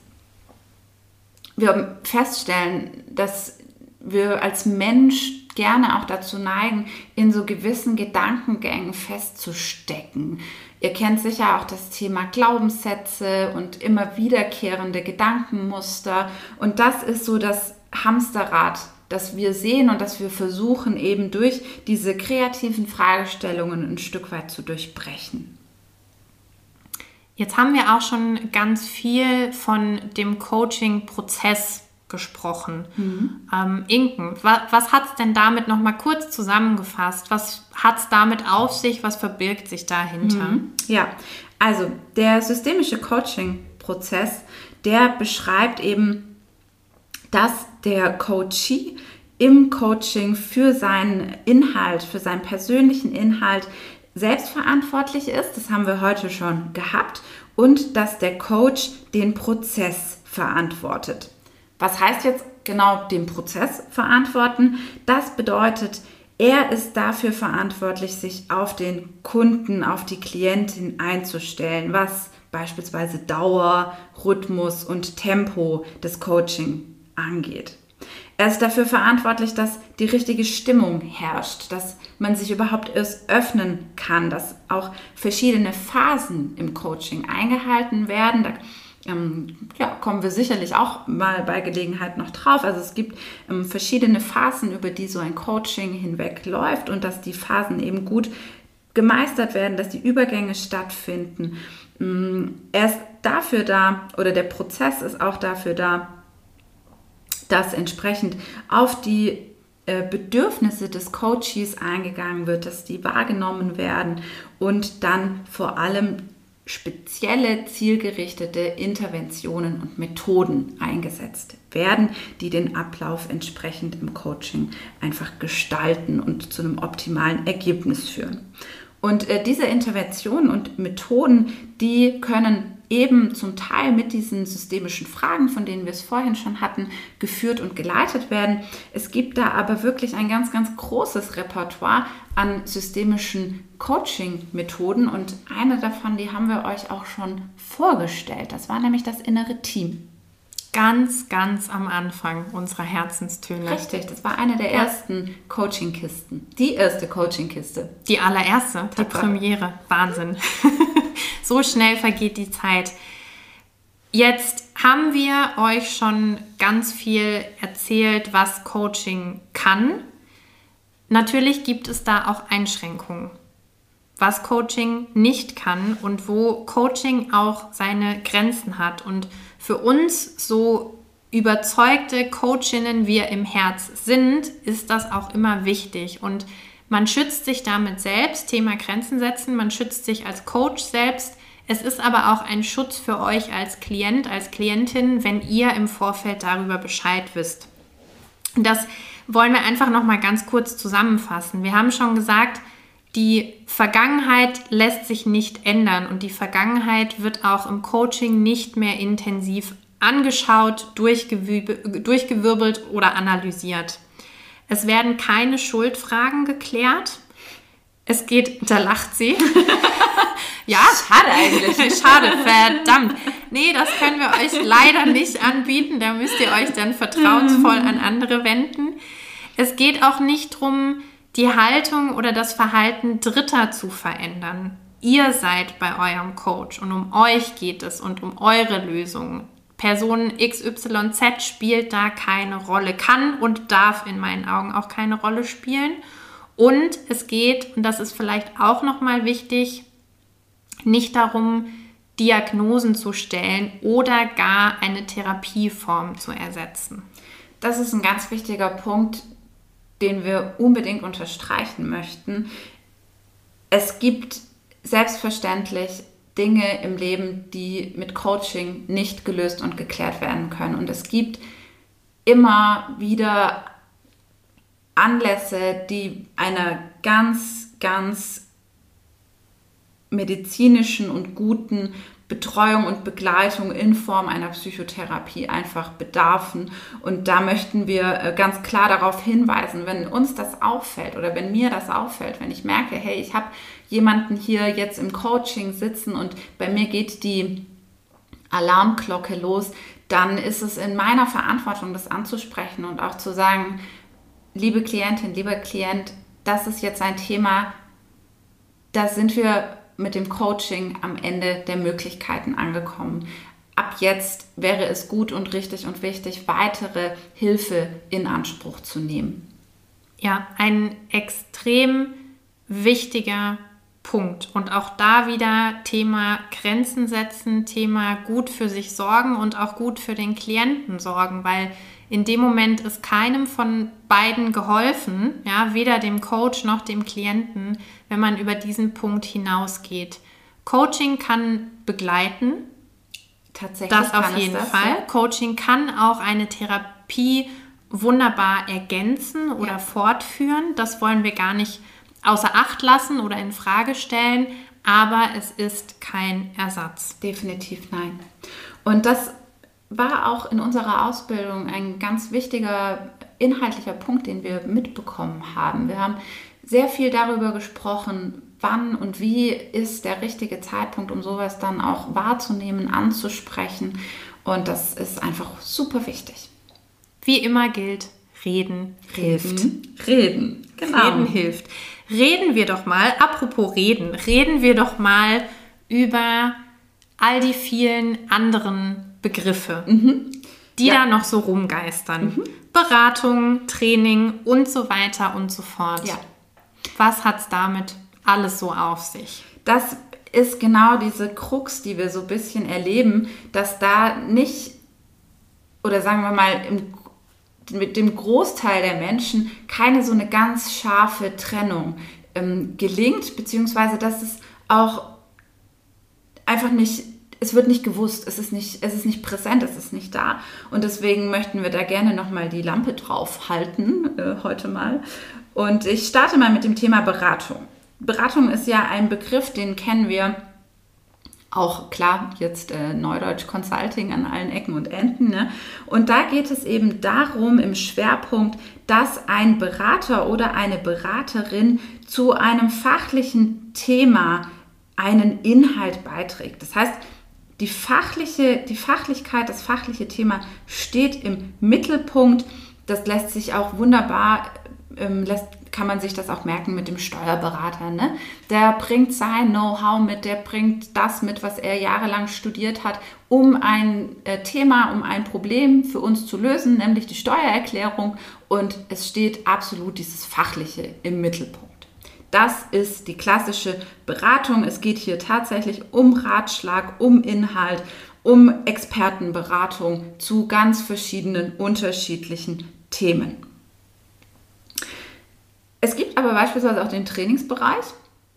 wir feststellen, dass wir als Mensch gerne auch dazu neigen, in so gewissen Gedankengängen festzustecken. Ihr kennt sicher auch das Thema Glaubenssätze und immer wiederkehrende Gedankenmuster. Und das ist so das Hamsterrad, dass wir sehen und dass wir versuchen, eben durch diese kreativen Fragestellungen ein Stück weit zu durchbrechen. Jetzt haben wir auch schon ganz viel von dem Coaching-Prozess gesprochen. Mhm. Ähm, Inken, was, was hat es denn damit nochmal kurz zusammengefasst? Was hat es damit auf sich? Was verbirgt sich dahinter? Mhm. Ja, also der systemische Coaching-Prozess, der beschreibt eben, dass der Coachee im Coaching für seinen Inhalt, für seinen persönlichen Inhalt selbstverantwortlich ist. Das haben wir heute schon gehabt. Und dass der Coach den Prozess verantwortet. Was heißt jetzt genau den Prozess verantworten? Das bedeutet, er ist dafür verantwortlich, sich auf den Kunden, auf die Klientin einzustellen, was beispielsweise Dauer, Rhythmus und Tempo des Coaching angeht. Er ist dafür verantwortlich, dass die richtige Stimmung herrscht, dass man sich überhaupt erst öffnen kann, dass auch verschiedene Phasen im Coaching eingehalten werden. Da ähm, ja, kommen wir sicherlich auch mal bei Gelegenheit noch drauf. Also es gibt ähm, verschiedene Phasen, über die so ein Coaching hinweg läuft und dass die Phasen eben gut gemeistert werden, dass die Übergänge stattfinden. Ähm, er ist dafür da oder der Prozess ist auch dafür da, dass entsprechend auf die Bedürfnisse des Coaches eingegangen wird, dass die wahrgenommen werden und dann vor allem spezielle zielgerichtete Interventionen und Methoden eingesetzt werden, die den Ablauf entsprechend im Coaching einfach gestalten und zu einem optimalen Ergebnis führen. Und äh, diese Interventionen und Methoden, die können eben zum Teil mit diesen systemischen Fragen, von denen wir es vorhin schon hatten, geführt und geleitet werden. Es gibt da aber wirklich ein ganz, ganz großes Repertoire an systemischen Coaching-Methoden und eine davon, die haben wir euch auch schon vorgestellt. Das war nämlich das innere Team. Ganz, ganz am Anfang unserer Herzenstöne. Richtig, das war eine der ja. ersten Coaching-Kisten. Die erste Coaching-Kiste. Die allererste, die Premiere. Wahnsinn. [laughs] [laughs] so schnell vergeht die Zeit. Jetzt haben wir euch schon ganz viel erzählt, was Coaching kann. Natürlich gibt es da auch Einschränkungen, was Coaching nicht kann und wo Coaching auch seine Grenzen hat. Und für uns so überzeugte Coachinnen wir im Herz sind, ist das auch immer wichtig. Und man schützt sich damit selbst, Thema Grenzen setzen, man schützt sich als Coach selbst. Es ist aber auch ein Schutz für euch als Klient, als Klientin, wenn ihr im Vorfeld darüber Bescheid wisst. Das wollen wir einfach noch mal ganz kurz zusammenfassen. Wir haben schon gesagt, die Vergangenheit lässt sich nicht ändern und die Vergangenheit wird auch im Coaching nicht mehr intensiv angeschaut, durchgewirbelt oder analysiert. Es werden keine Schuldfragen geklärt. Es geht, da lacht sie. [laughs] ja, schade eigentlich. [laughs] Schade, verdammt. Nee, das können wir euch leider nicht anbieten. Da müsst ihr euch dann vertrauensvoll an andere wenden. Es geht auch nicht darum, die Haltung oder das Verhalten Dritter zu verändern. Ihr seid bei eurem Coach und um euch geht es und um eure Lösungen. Person XYZ spielt da keine Rolle, kann und darf in meinen Augen auch keine Rolle spielen. Und es geht, und das ist vielleicht auch nochmal wichtig, nicht darum, Diagnosen zu stellen oder gar eine Therapieform zu ersetzen. Das ist ein ganz wichtiger Punkt, den wir unbedingt unterstreichen möchten. Es gibt selbstverständlich Dinge im Leben, die mit Coaching nicht gelöst und geklärt werden können. Und es gibt immer wieder Anlässe, die einer ganz, ganz medizinischen und guten Betreuung und Begleitung in Form einer Psychotherapie einfach bedarfen. Und da möchten wir äh, ganz klar darauf hinweisen, wenn uns das auffällt oder wenn mir das auffällt, wenn ich merke, hey, ich habe jemanden hier jetzt im Coaching sitzen und bei mir geht die Alarmglocke los, dann ist es in meiner Verantwortung, das anzusprechen und auch zu sagen, liebe Klientin, lieber Klient, das ist jetzt ein Thema, da sind wir mit dem Coaching am Ende der Möglichkeiten angekommen. ab jetzt wäre es gut und richtig und wichtig, weitere Hilfe in Anspruch zu nehmen. Ja, ein extrem wichtiger Punkt. Und auch da wieder Thema Grenzen setzen, Thema gut für sich sorgen und auch gut für den Klienten sorgen, weil in dem Moment ist keinem von beiden geholfen, ja, weder dem Coach noch dem Klienten, wenn man über diesen Punkt hinausgeht. Coaching kann begleiten. Tatsächlich. Das auf jeden das, Fall. Ja? Coaching kann auch eine Therapie wunderbar ergänzen oder ja. fortführen. Das wollen wir gar nicht außer Acht lassen oder in Frage stellen, aber es ist kein Ersatz. Definitiv nein. Und das war auch in unserer Ausbildung ein ganz wichtiger inhaltlicher Punkt, den wir mitbekommen haben. Wir haben sehr viel darüber gesprochen, wann und wie ist der richtige Zeitpunkt, um sowas dann auch wahrzunehmen, anzusprechen. Und das ist einfach super wichtig. Wie immer gilt, reden, hilft. Reden, genau. Reden hilft. Reden wir doch mal, apropos reden, reden wir doch mal über all die vielen anderen Begriffe, mhm. die ja. da noch so rumgeistern. Mhm. Beratung, Training und so weiter und so fort. Ja. Was hat es damit alles so auf sich? Das ist genau diese Krux, die wir so ein bisschen erleben, dass da nicht, oder sagen wir mal, im mit dem Großteil der Menschen keine so eine ganz scharfe Trennung ähm, gelingt, beziehungsweise dass es auch einfach nicht, es wird nicht gewusst, es ist nicht, es ist nicht präsent, es ist nicht da. Und deswegen möchten wir da gerne nochmal die Lampe drauf halten, äh, heute mal. Und ich starte mal mit dem Thema Beratung. Beratung ist ja ein Begriff, den kennen wir auch klar jetzt äh, Neudeutsch Consulting an allen Ecken und Enden. Ne? Und da geht es eben darum im Schwerpunkt, dass ein Berater oder eine Beraterin zu einem fachlichen Thema einen Inhalt beiträgt. Das heißt, die, fachliche, die Fachlichkeit, das fachliche Thema steht im Mittelpunkt. Das lässt sich auch wunderbar, ähm, lässt, kann man sich das auch merken mit dem Steuerberater. Ne? Der bringt sein Know-how mit, der bringt das mit, was er jahrelang studiert hat, um ein äh, Thema, um ein Problem für uns zu lösen, nämlich die Steuererklärung. Und es steht absolut dieses Fachliche im Mittelpunkt. Das ist die klassische Beratung. Es geht hier tatsächlich um Ratschlag, um Inhalt, um Expertenberatung zu ganz verschiedenen unterschiedlichen Themen. Es gibt aber beispielsweise auch den Trainingsbereich.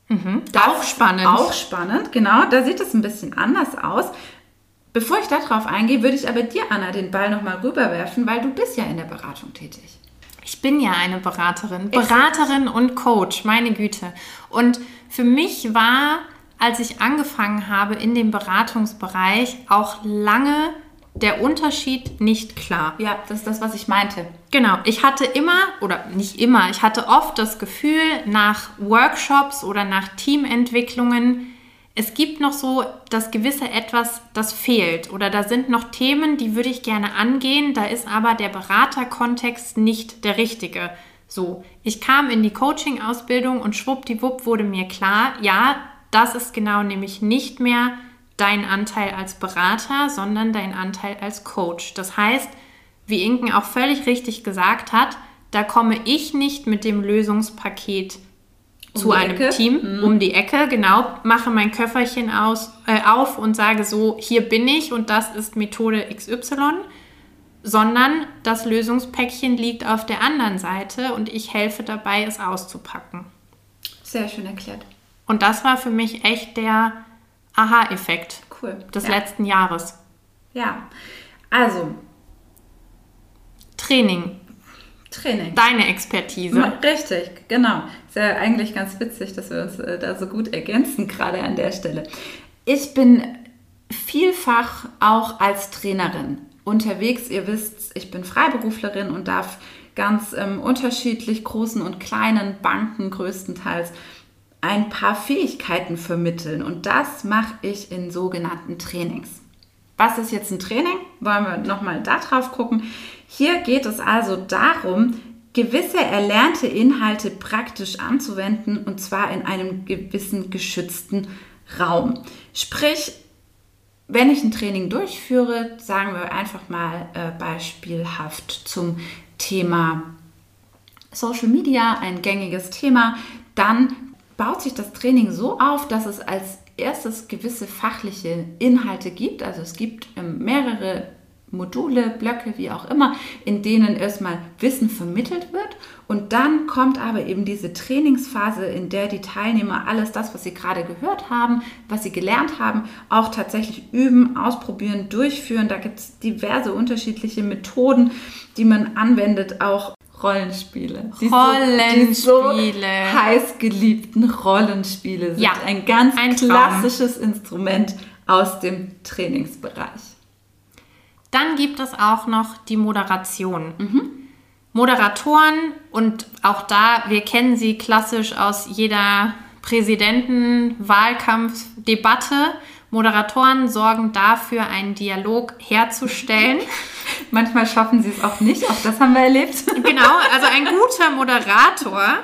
Mhm. Auch spannend. Auch spannend, genau. Da sieht es ein bisschen anders aus. Bevor ich darauf eingehe, würde ich aber dir, Anna, den Ball nochmal rüberwerfen, weil du bist ja in der Beratung tätig. Ich bin ja eine Beraterin. Beraterin und Coach, meine Güte. Und für mich war, als ich angefangen habe in dem Beratungsbereich, auch lange der Unterschied nicht klar. Ja, das ist das, was ich meinte. Genau. Ich hatte immer, oder nicht immer, ich hatte oft das Gefühl, nach Workshops oder nach Teamentwicklungen, es gibt noch so das gewisse Etwas, das fehlt. Oder da sind noch Themen, die würde ich gerne angehen, da ist aber der Beraterkontext nicht der richtige. So, ich kam in die Coaching-Ausbildung und schwuppdiwupp wurde mir klar, ja, das ist genau nämlich nicht mehr dein Anteil als Berater, sondern dein Anteil als Coach. Das heißt, wie Inken auch völlig richtig gesagt hat, da komme ich nicht mit dem Lösungspaket um zu einem Ecke. Team mhm. um die Ecke, genau, mache mein Köfferchen aus, äh, auf und sage so, hier bin ich und das ist Methode XY, sondern das Lösungspäckchen liegt auf der anderen Seite und ich helfe dabei, es auszupacken. Sehr schön erklärt. Und das war für mich echt der Aha-Effekt cool. des ja. letzten Jahres. Ja, also Training. Training. Deine Expertise. Richtig, genau. Ist ja eigentlich ganz witzig, dass wir uns äh, da so gut ergänzen, gerade an der Stelle. Ich bin vielfach auch als Trainerin unterwegs. Ihr wisst, ich bin Freiberuflerin und darf ganz ähm, unterschiedlich großen und kleinen Banken größtenteils ein paar Fähigkeiten vermitteln und das mache ich in sogenannten Trainings. Was ist jetzt ein Training? Wollen wir nochmal da drauf gucken. Hier geht es also darum, gewisse erlernte Inhalte praktisch anzuwenden und zwar in einem gewissen geschützten Raum. Sprich, wenn ich ein Training durchführe, sagen wir einfach mal äh, beispielhaft zum Thema Social Media, ein gängiges Thema, dann baut sich das Training so auf, dass es als erstes gewisse fachliche Inhalte gibt. Also es gibt ähm, mehrere Module, Blöcke, wie auch immer, in denen erstmal Wissen vermittelt wird. Und dann kommt aber eben diese Trainingsphase, in der die Teilnehmer alles das, was sie gerade gehört haben, was sie gelernt haben, auch tatsächlich üben, ausprobieren, durchführen. Da gibt es diverse unterschiedliche Methoden, die man anwendet, auch Rollenspiele. Die Rollenspiele. So, die so heiß geliebten Rollenspiele sind Ja, ein ganz ein klassisches Instrument aus dem Trainingsbereich. Dann gibt es auch noch die Moderation. Moderatoren und auch da, wir kennen sie klassisch aus jeder Präsidentenwahlkampfdebatte. Moderatoren sorgen dafür, einen Dialog herzustellen. [laughs] Manchmal schaffen sie es auch nicht, auch das haben wir erlebt. [laughs] Genau, also ein guter Moderator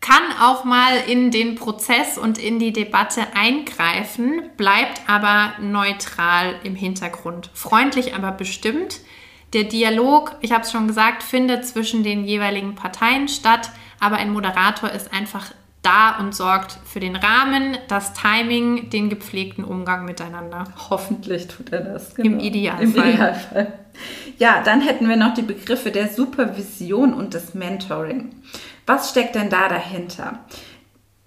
kann auch mal in den Prozess und in die Debatte eingreifen, bleibt aber neutral im Hintergrund. Freundlich, aber bestimmt. Der Dialog, ich habe es schon gesagt, findet zwischen den jeweiligen Parteien statt, aber ein Moderator ist einfach da und sorgt für den Rahmen, das Timing, den gepflegten Umgang miteinander. Hoffentlich tut er das. Im Idealfall. Im Idealfall. Ja, dann hätten wir noch die Begriffe der Supervision und des Mentoring. Was steckt denn da dahinter?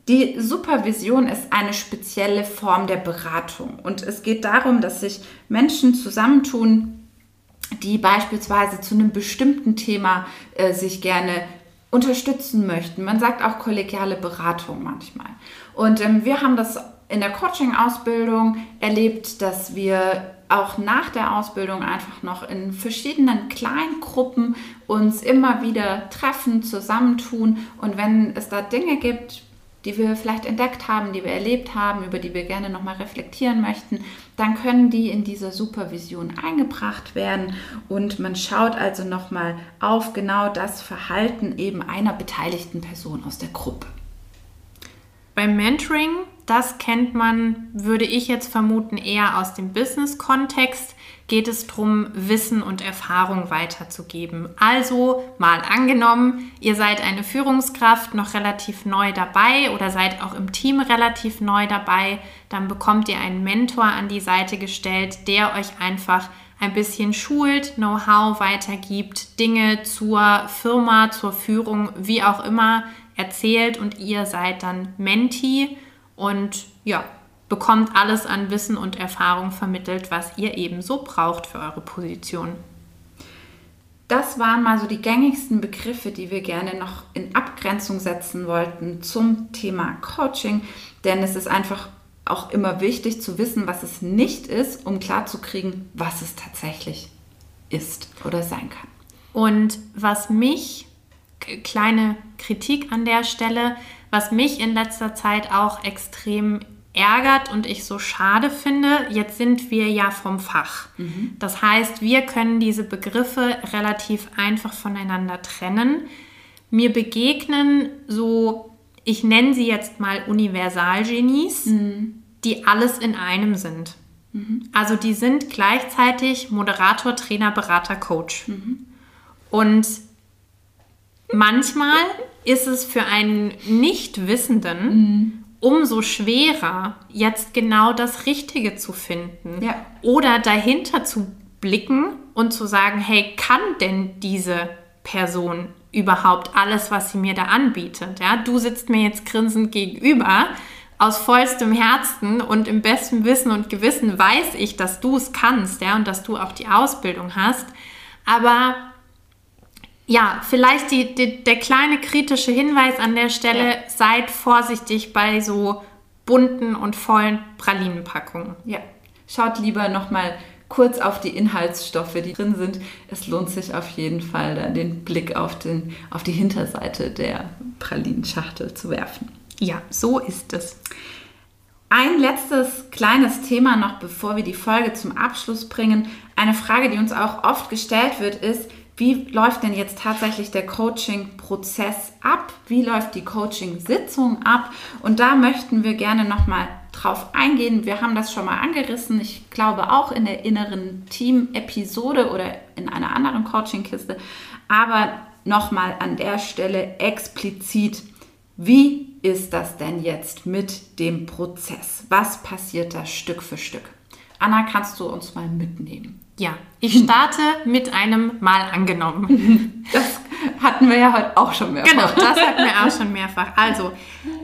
Die Supervision ist eine spezielle Form der Beratung und es geht darum, dass sich Menschen zusammentun, die beispielsweise zu einem bestimmten Thema äh, sich gerne unterstützen möchten. Man sagt auch kollegiale Beratung manchmal. Und ähm, wir haben das in der Coaching-Ausbildung erlebt, dass wir auch nach der Ausbildung einfach noch in verschiedenen Kleingruppen uns immer wieder treffen, zusammentun und wenn es da Dinge gibt, die wir vielleicht entdeckt haben, die wir erlebt haben, über die wir gerne nochmal reflektieren möchten, dann können die in diese Supervision eingebracht werden und man schaut also nochmal auf genau das Verhalten eben einer beteiligten Person aus der Gruppe. Beim Mentoring, das kennt man, würde ich jetzt vermuten, eher aus dem Business-Kontext, geht es darum, Wissen und Erfahrung weiterzugeben. Also mal angenommen, ihr seid eine Führungskraft noch relativ neu dabei oder seid auch im Team relativ neu dabei, dann bekommt ihr einen Mentor an die Seite gestellt, der euch einfach ein bisschen schult, Know-how weitergibt, Dinge zur Firma, zur Führung, wie auch immer erzählt und ihr seid dann Menti und ja, bekommt alles an Wissen und Erfahrung vermittelt, was ihr ebenso braucht für eure Position. Das waren mal so die gängigsten Begriffe, die wir gerne noch in Abgrenzung setzen wollten zum Thema Coaching, denn es ist einfach auch immer wichtig zu wissen, was es nicht ist, um klarzukriegen, was es tatsächlich ist oder sein kann. Und was mich, kleine Kritik an der Stelle, was mich in letzter Zeit auch extrem ärgert und ich so schade finde, jetzt sind wir ja vom Fach. Das heißt, wir können diese Begriffe relativ einfach voneinander trennen. Mir begegnen so, ich nenne sie jetzt mal Universalgenies, die alles in einem sind. Also die sind gleichzeitig Moderator, Trainer, Berater, Coach. Und manchmal ist es für einen Nichtwissenden umso schwerer, jetzt genau das Richtige zu finden. Ja. Oder dahinter zu blicken und zu sagen, hey, kann denn diese Person überhaupt alles, was sie mir da anbietet? Ja, du sitzt mir jetzt grinsend gegenüber. Aus vollstem Herzen und im besten Wissen und Gewissen weiß ich, dass du es kannst, ja, und dass du auch die Ausbildung hast. Aber ja, vielleicht die, die, der kleine kritische Hinweis an der Stelle, Ja. seid vorsichtig bei so bunten und vollen Pralinenpackungen. Ja, schaut lieber nochmal kurz auf die Inhaltsstoffe, die drin sind. Es lohnt sich auf jeden Fall, da den Blick auf, den, auf die Hinterseite der Pralinenschachtel zu werfen. Ja, so ist es. Ein letztes kleines Thema noch, bevor wir die Folge zum Abschluss bringen. Eine Frage, die uns auch oft gestellt wird, ist, wie läuft denn jetzt tatsächlich der Coaching-Prozess ab? Wie läuft die Coaching-Sitzung ab? Und da möchten wir gerne nochmal drauf eingehen. Wir haben das schon mal angerissen. Ich glaube auch in der inneren Team-Episode oder in einer anderen Coaching-Kiste. Aber nochmal an der Stelle explizit, wie ist das denn jetzt mit dem Prozess? Was passiert da Stück für Stück? Anna, kannst du uns mal mitnehmen? Ja, ich starte mit einem Mal angenommen. [laughs] Das hatten wir ja heute auch schon mehrfach. Genau, das hatten wir auch schon mehrfach. Also,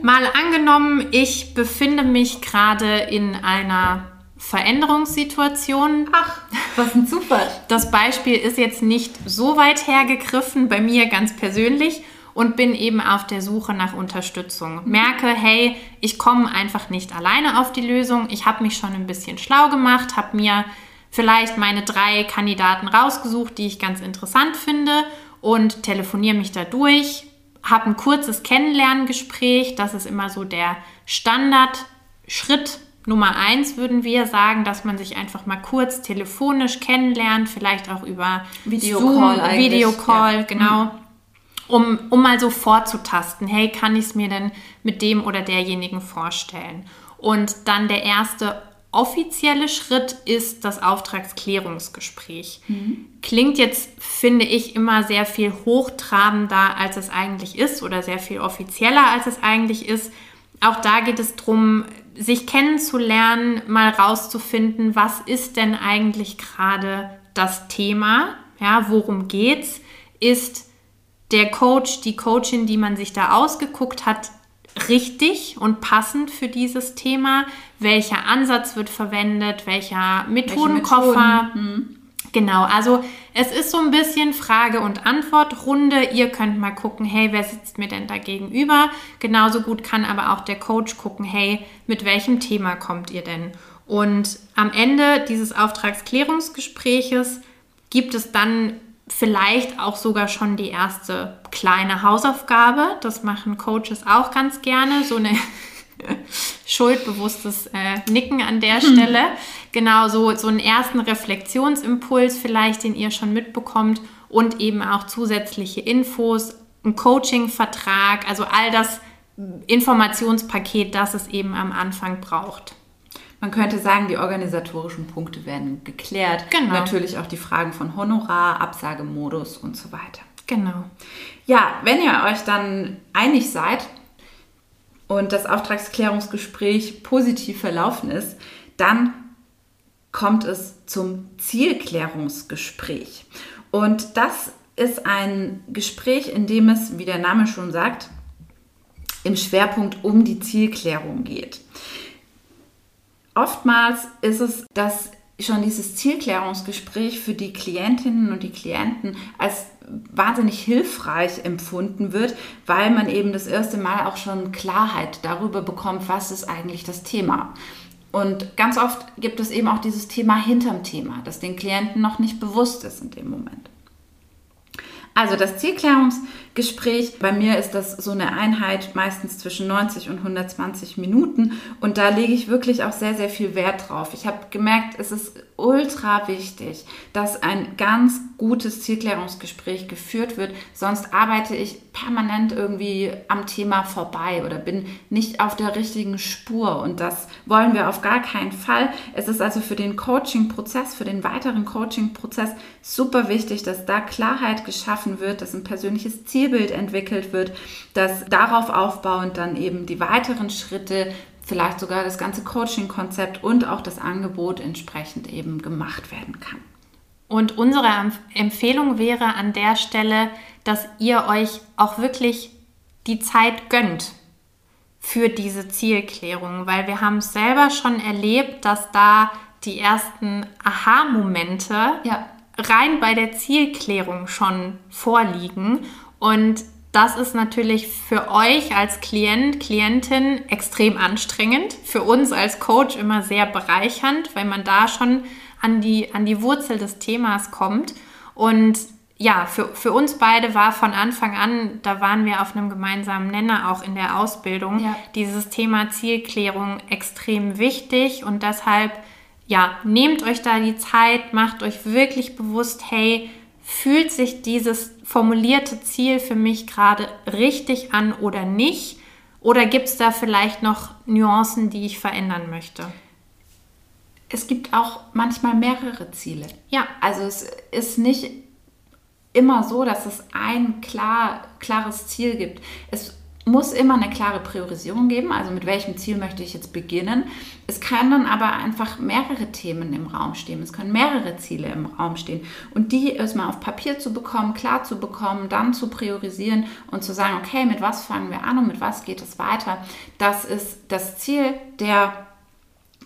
mal angenommen, ich befinde mich gerade in einer Veränderungssituation. Ach, was ein Zufall. Das Beispiel ist jetzt nicht so weit hergegriffen, bei mir ganz persönlich und bin eben auf der Suche nach Unterstützung. Merke, hey, ich komme einfach nicht alleine auf die Lösung. Ich habe mich schon ein bisschen schlau gemacht, habe mir vielleicht meine drei Kandidaten rausgesucht, die ich ganz interessant finde und telefoniere mich da durch, habe ein kurzes Kennenlerngespräch. Das ist immer so der Standardschritt Nummer eins, würden wir sagen, dass man sich einfach mal kurz telefonisch kennenlernt, vielleicht auch über Videocall, Zoom, Videocall, ja. genau. Mhm um, um mal so vorzutasten, hey, kann ich es mir denn mit dem oder derjenigen vorstellen? Und dann der erste offizielle Schritt ist das Auftragsklärungsgespräch. Mhm. Klingt jetzt, finde ich, immer sehr viel hochtrabender, als es eigentlich ist oder sehr viel offizieller, als es eigentlich ist. Auch da geht es darum, sich kennenzulernen, mal rauszufinden, was ist denn eigentlich gerade das Thema? Ja, worum geht's? Ist der Coach, die Coachin, die man sich da ausgeguckt hat, richtig und passend für dieses Thema? Welcher Ansatz wird verwendet? Welcher Methodenkoffer? Methoden? Hm. Genau, also es ist so ein bisschen Frage- und Antwortrunde. Ihr könnt mal gucken, hey, wer sitzt mir denn da gegenüber? Genauso gut kann aber auch der Coach gucken, hey, mit welchem Thema kommt ihr denn? Und am Ende dieses Auftragsklärungsgespräches gibt es dann vielleicht auch sogar schon die erste kleine Hausaufgabe. Das machen Coaches auch ganz gerne. So eine [laughs] schuldbewusstes äh, Nicken an der Stelle. Genau, so, so einen ersten Reflexionsimpuls vielleicht, den ihr schon mitbekommt und eben auch zusätzliche Infos, ein Coaching-Vertrag, also all das Informationspaket, das es eben am Anfang braucht. Man könnte sagen, die organisatorischen Punkte werden geklärt. Genau. Natürlich auch die Fragen von Honorar, Absagemodus und so weiter. Genau. Ja, wenn ihr euch dann einig seid und das Auftragsklärungsgespräch positiv verlaufen ist, dann kommt es zum Zielklärungsgespräch. Und das ist ein Gespräch, in dem es, wie der Name schon sagt, im Schwerpunkt um die Zielklärung geht. Oftmals ist es, dass schon dieses Zielklärungsgespräch für die Klientinnen und die Klienten als wahnsinnig hilfreich empfunden wird, weil man eben das erste Mal auch schon Klarheit darüber bekommt, was ist eigentlich das Thema. Und ganz oft gibt es eben auch dieses Thema hinterm Thema, das den Klienten noch nicht bewusst ist in dem Moment. Also das Zielklärungsgespräch, bei mir ist das so eine Einheit meistens zwischen 90 und 120 Minuten und da lege ich wirklich auch sehr, sehr viel Wert drauf. Ich habe gemerkt, es ist ultra wichtig, dass ein ganz gutes Zielklärungsgespräch geführt wird, sonst arbeite ich permanent irgendwie am Thema vorbei oder bin nicht auf der richtigen Spur und das wollen wir auf gar keinen Fall. Es ist also für den Coaching-Prozess, für den weiteren Coaching-Prozess super wichtig, dass da Klarheit geschaffen wird, dass ein persönliches Zielbild entwickelt wird, dass darauf aufbauend dann eben die weiteren Schritte vielleicht sogar das ganze Coaching-Konzept und auch das Angebot entsprechend eben gemacht werden kann. Und unsere Empfehlung wäre an der Stelle, dass ihr euch auch wirklich die Zeit gönnt für diese Zielklärung, weil wir haben es selber schon erlebt, dass da die ersten Aha-Momente ja. rein bei der Zielklärung schon vorliegen und das ist natürlich für euch als Klient, Klientin extrem anstrengend, für uns als Coach immer sehr bereichernd, weil man da schon an die, an die Wurzel des Themas kommt. Und ja, für, für uns beide war von Anfang an, da waren wir auf einem gemeinsamen Nenner auch in der Ausbildung, ja. dieses Thema Zielklärung extrem wichtig und deshalb, ja, nehmt euch da die Zeit, macht euch wirklich bewusst, hey, fühlt sich dieses formulierte Ziel für mich gerade richtig an oder nicht? Oder gibt es da vielleicht noch Nuancen, die ich verändern möchte? Es gibt auch manchmal mehrere Ziele. Ja. Also es ist nicht immer so, dass es ein klar, klares Ziel gibt. Es muss immer eine klare Priorisierung geben, also mit welchem Ziel möchte ich jetzt beginnen. Es können aber einfach mehrere Themen im Raum stehen, es können mehrere Ziele im Raum stehen. Und die erstmal auf Papier zu bekommen, klar zu bekommen, dann zu priorisieren und zu sagen, okay, mit was fangen wir an und mit was geht es weiter, das ist das Ziel der,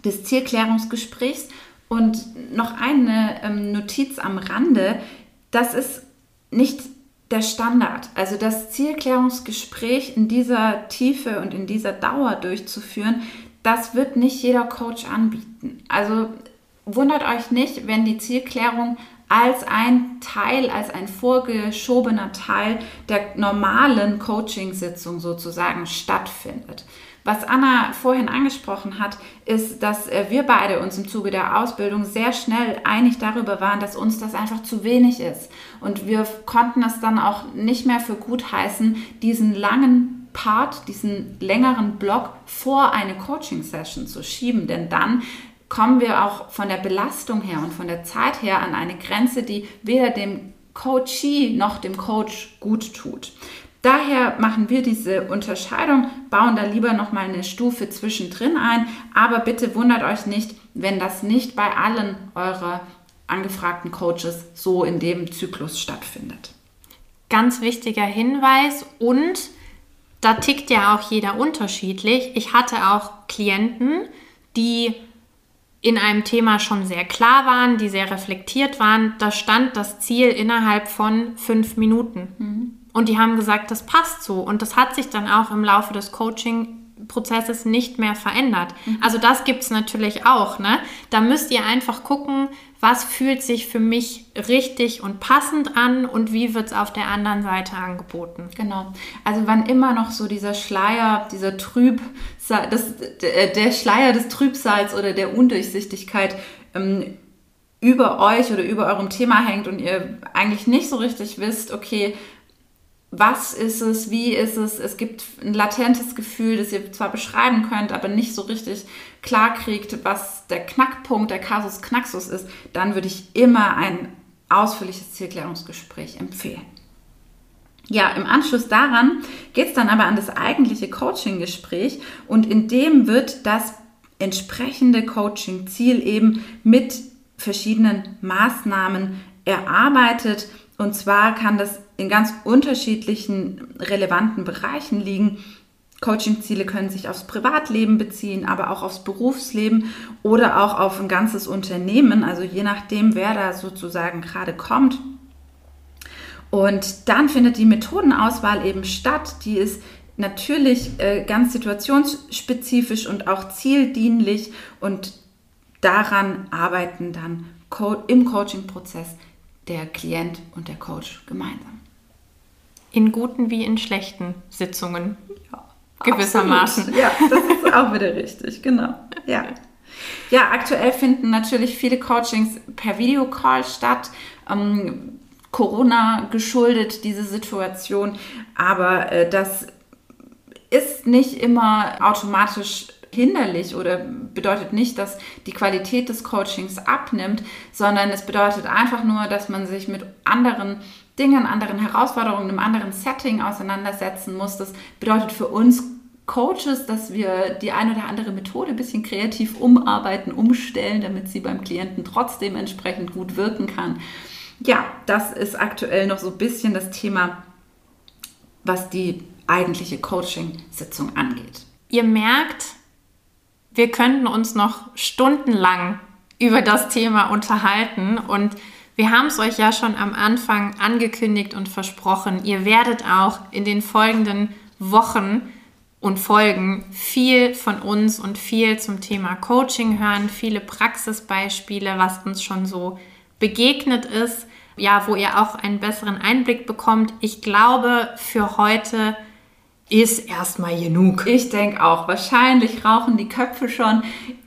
des Zielklärungsgesprächs. Und noch eine ähm, Notiz am Rande, das ist nicht der Standard. Also das Zielklärungsgespräch in dieser Tiefe und in dieser Dauer durchzuführen, das wird nicht jeder Coach anbieten. Also wundert euch nicht, wenn die Zielklärung als ein Teil, als ein vorgeschobener Teil der normalen Coaching-Sitzung sozusagen stattfindet. Was Anna vorhin angesprochen hat, ist, dass äh, wir beide uns im Zuge der Ausbildung sehr schnell einig darüber waren, dass uns das einfach zu wenig ist. Und wir konnten es dann auch nicht mehr für gut heißen, diesen langen Part, diesen längeren Block vor eine Coaching-Session zu schieben. Denn dann kommen wir auch von der Belastung her und von der Zeit her an eine Grenze, die weder dem Coachee noch dem Coach gut tut. Daher machen wir diese Unterscheidung, bauen da lieber noch mal eine Stufe zwischendrin ein, aber bitte wundert euch nicht, wenn das nicht bei allen eurer angefragten Coaches so in dem Zyklus stattfindet. Ganz wichtiger Hinweis und da tickt ja auch jeder unterschiedlich. Ich hatte auch Klienten, die in einem Thema schon sehr klar waren, die sehr reflektiert waren. Da stand das Ziel innerhalb von fünf Minuten. Mhm. Und die haben gesagt, das passt so. Und das hat sich dann auch im Laufe des Coaching-Prozesses nicht mehr verändert. Mhm. Also das gibt es natürlich auch. Ne? Da müsst ihr einfach gucken, was fühlt sich für mich richtig und passend an und wie wird es auf der anderen Seite angeboten. Genau. Also wann immer noch so dieser Schleier, dieser Trüb, das, der Schleier des Trübsals oder der Undurchsichtigkeit ähm, über euch oder über eurem Thema hängt und ihr eigentlich nicht so richtig wisst, okay, was ist es, wie ist es. Es gibt ein latentes Gefühl, das ihr zwar beschreiben könnt, aber nicht so richtig klar kriegt, was der Knackpunkt, der Kasus Knaxus ist, dann würde ich immer ein ausführliches Zielklärungsgespräch empfehlen. Ja, im Anschluss daran geht es dann aber an das eigentliche Coaching-Gespräch und in dem wird das entsprechende Coaching-Ziel eben mit verschiedenen Maßnahmen erarbeitet. Und zwar kann das in ganz unterschiedlichen relevanten Bereichen liegen. Coaching-Ziele können sich aufs Privatleben beziehen, aber auch aufs Berufsleben oder auch auf ein ganzes Unternehmen, also je nachdem, wer da sozusagen gerade kommt. Und dann findet die Methodenauswahl eben statt, die ist natürlich äh, ganz situationsspezifisch und auch zieldienlich und daran arbeiten dann im Coaching-Prozess der Klient und der Coach gemeinsam. In guten wie in schlechten Sitzungen. Ja, gewissermaßen. Absolut. Ja, das ist auch wieder richtig, genau. Ja. Ja, aktuell finden natürlich viele Coachings per Videocall statt. Ähm, Corona geschuldet, diese Situation. Aber äh, das ist nicht immer automatisch hinderlich oder bedeutet nicht, dass die Qualität des Coachings abnimmt, sondern es bedeutet einfach nur, dass man sich mit anderen Dingen, anderen Herausforderungen, einem anderen Setting auseinandersetzen muss. Das bedeutet für uns Coaches, dass wir die eine oder andere Methode ein bisschen kreativ umarbeiten, umstellen, damit sie beim Klienten trotzdem entsprechend gut wirken kann. Ja, das ist aktuell noch so ein bisschen das Thema, was die eigentliche Coaching-Sitzung angeht. Ihr merkt, wir könnten uns noch stundenlang über das Thema unterhalten und wir haben es euch ja schon am Anfang angekündigt und versprochen. Ihr werdet auch in den folgenden Wochen und Folgen viel von uns und viel zum Thema Coaching hören, viele Praxisbeispiele, was uns schon so begegnet ist, ja, wo ihr auch einen besseren Einblick bekommt. Ich glaube, für heute ist erstmal genug. Ich denke auch, wahrscheinlich rauchen die Köpfe schon.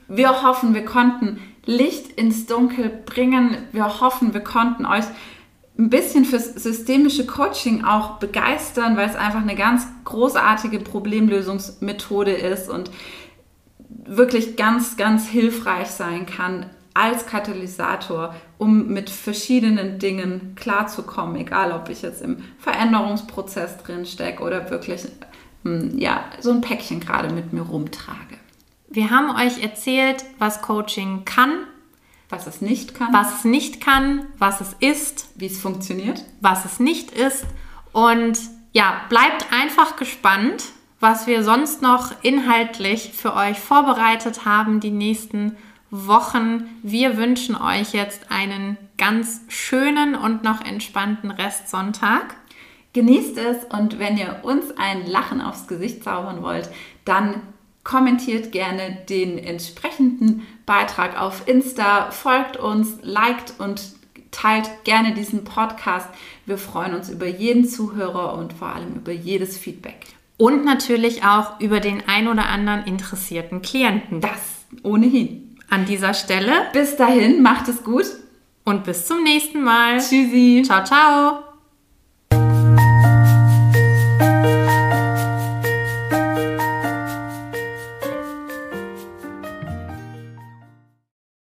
Wir hoffen, wir konnten Licht ins Dunkel bringen. Wir hoffen, wir konnten euch ein bisschen fürs systemische Coaching auch begeistern, weil es einfach eine ganz großartige Problemlösungsmethode ist und wirklich ganz, ganz hilfreich sein kann als Katalysator, um mit verschiedenen Dingen klarzukommen, egal ob ich jetzt im Veränderungsprozess drin stecke oder wirklich hm, ja, so ein Päckchen gerade mit mir rumtrage. Wir haben euch erzählt, was Coaching kann, was es nicht kann, was es nicht kann, was es ist, wie es funktioniert, was es nicht ist. Und ja, bleibt einfach gespannt, was wir sonst noch inhaltlich für euch vorbereitet haben die nächsten Wochen. Wir wünschen euch jetzt einen ganz schönen und noch entspannten Restsonntag. Genießt es und wenn ihr uns ein Lachen aufs Gesicht zaubern wollt, dann kommentiert gerne den entsprechenden Beitrag auf Insta, folgt uns, liked und teilt gerne diesen Podcast. Wir freuen uns über jeden Zuhörer und vor allem über jedes Feedback. Und natürlich auch über den ein oder anderen interessierten Klienten. Das ohnehin. An dieser Stelle. Bis dahin, macht es gut. Und bis zum nächsten Mal. Tschüssi. Ciao, ciao.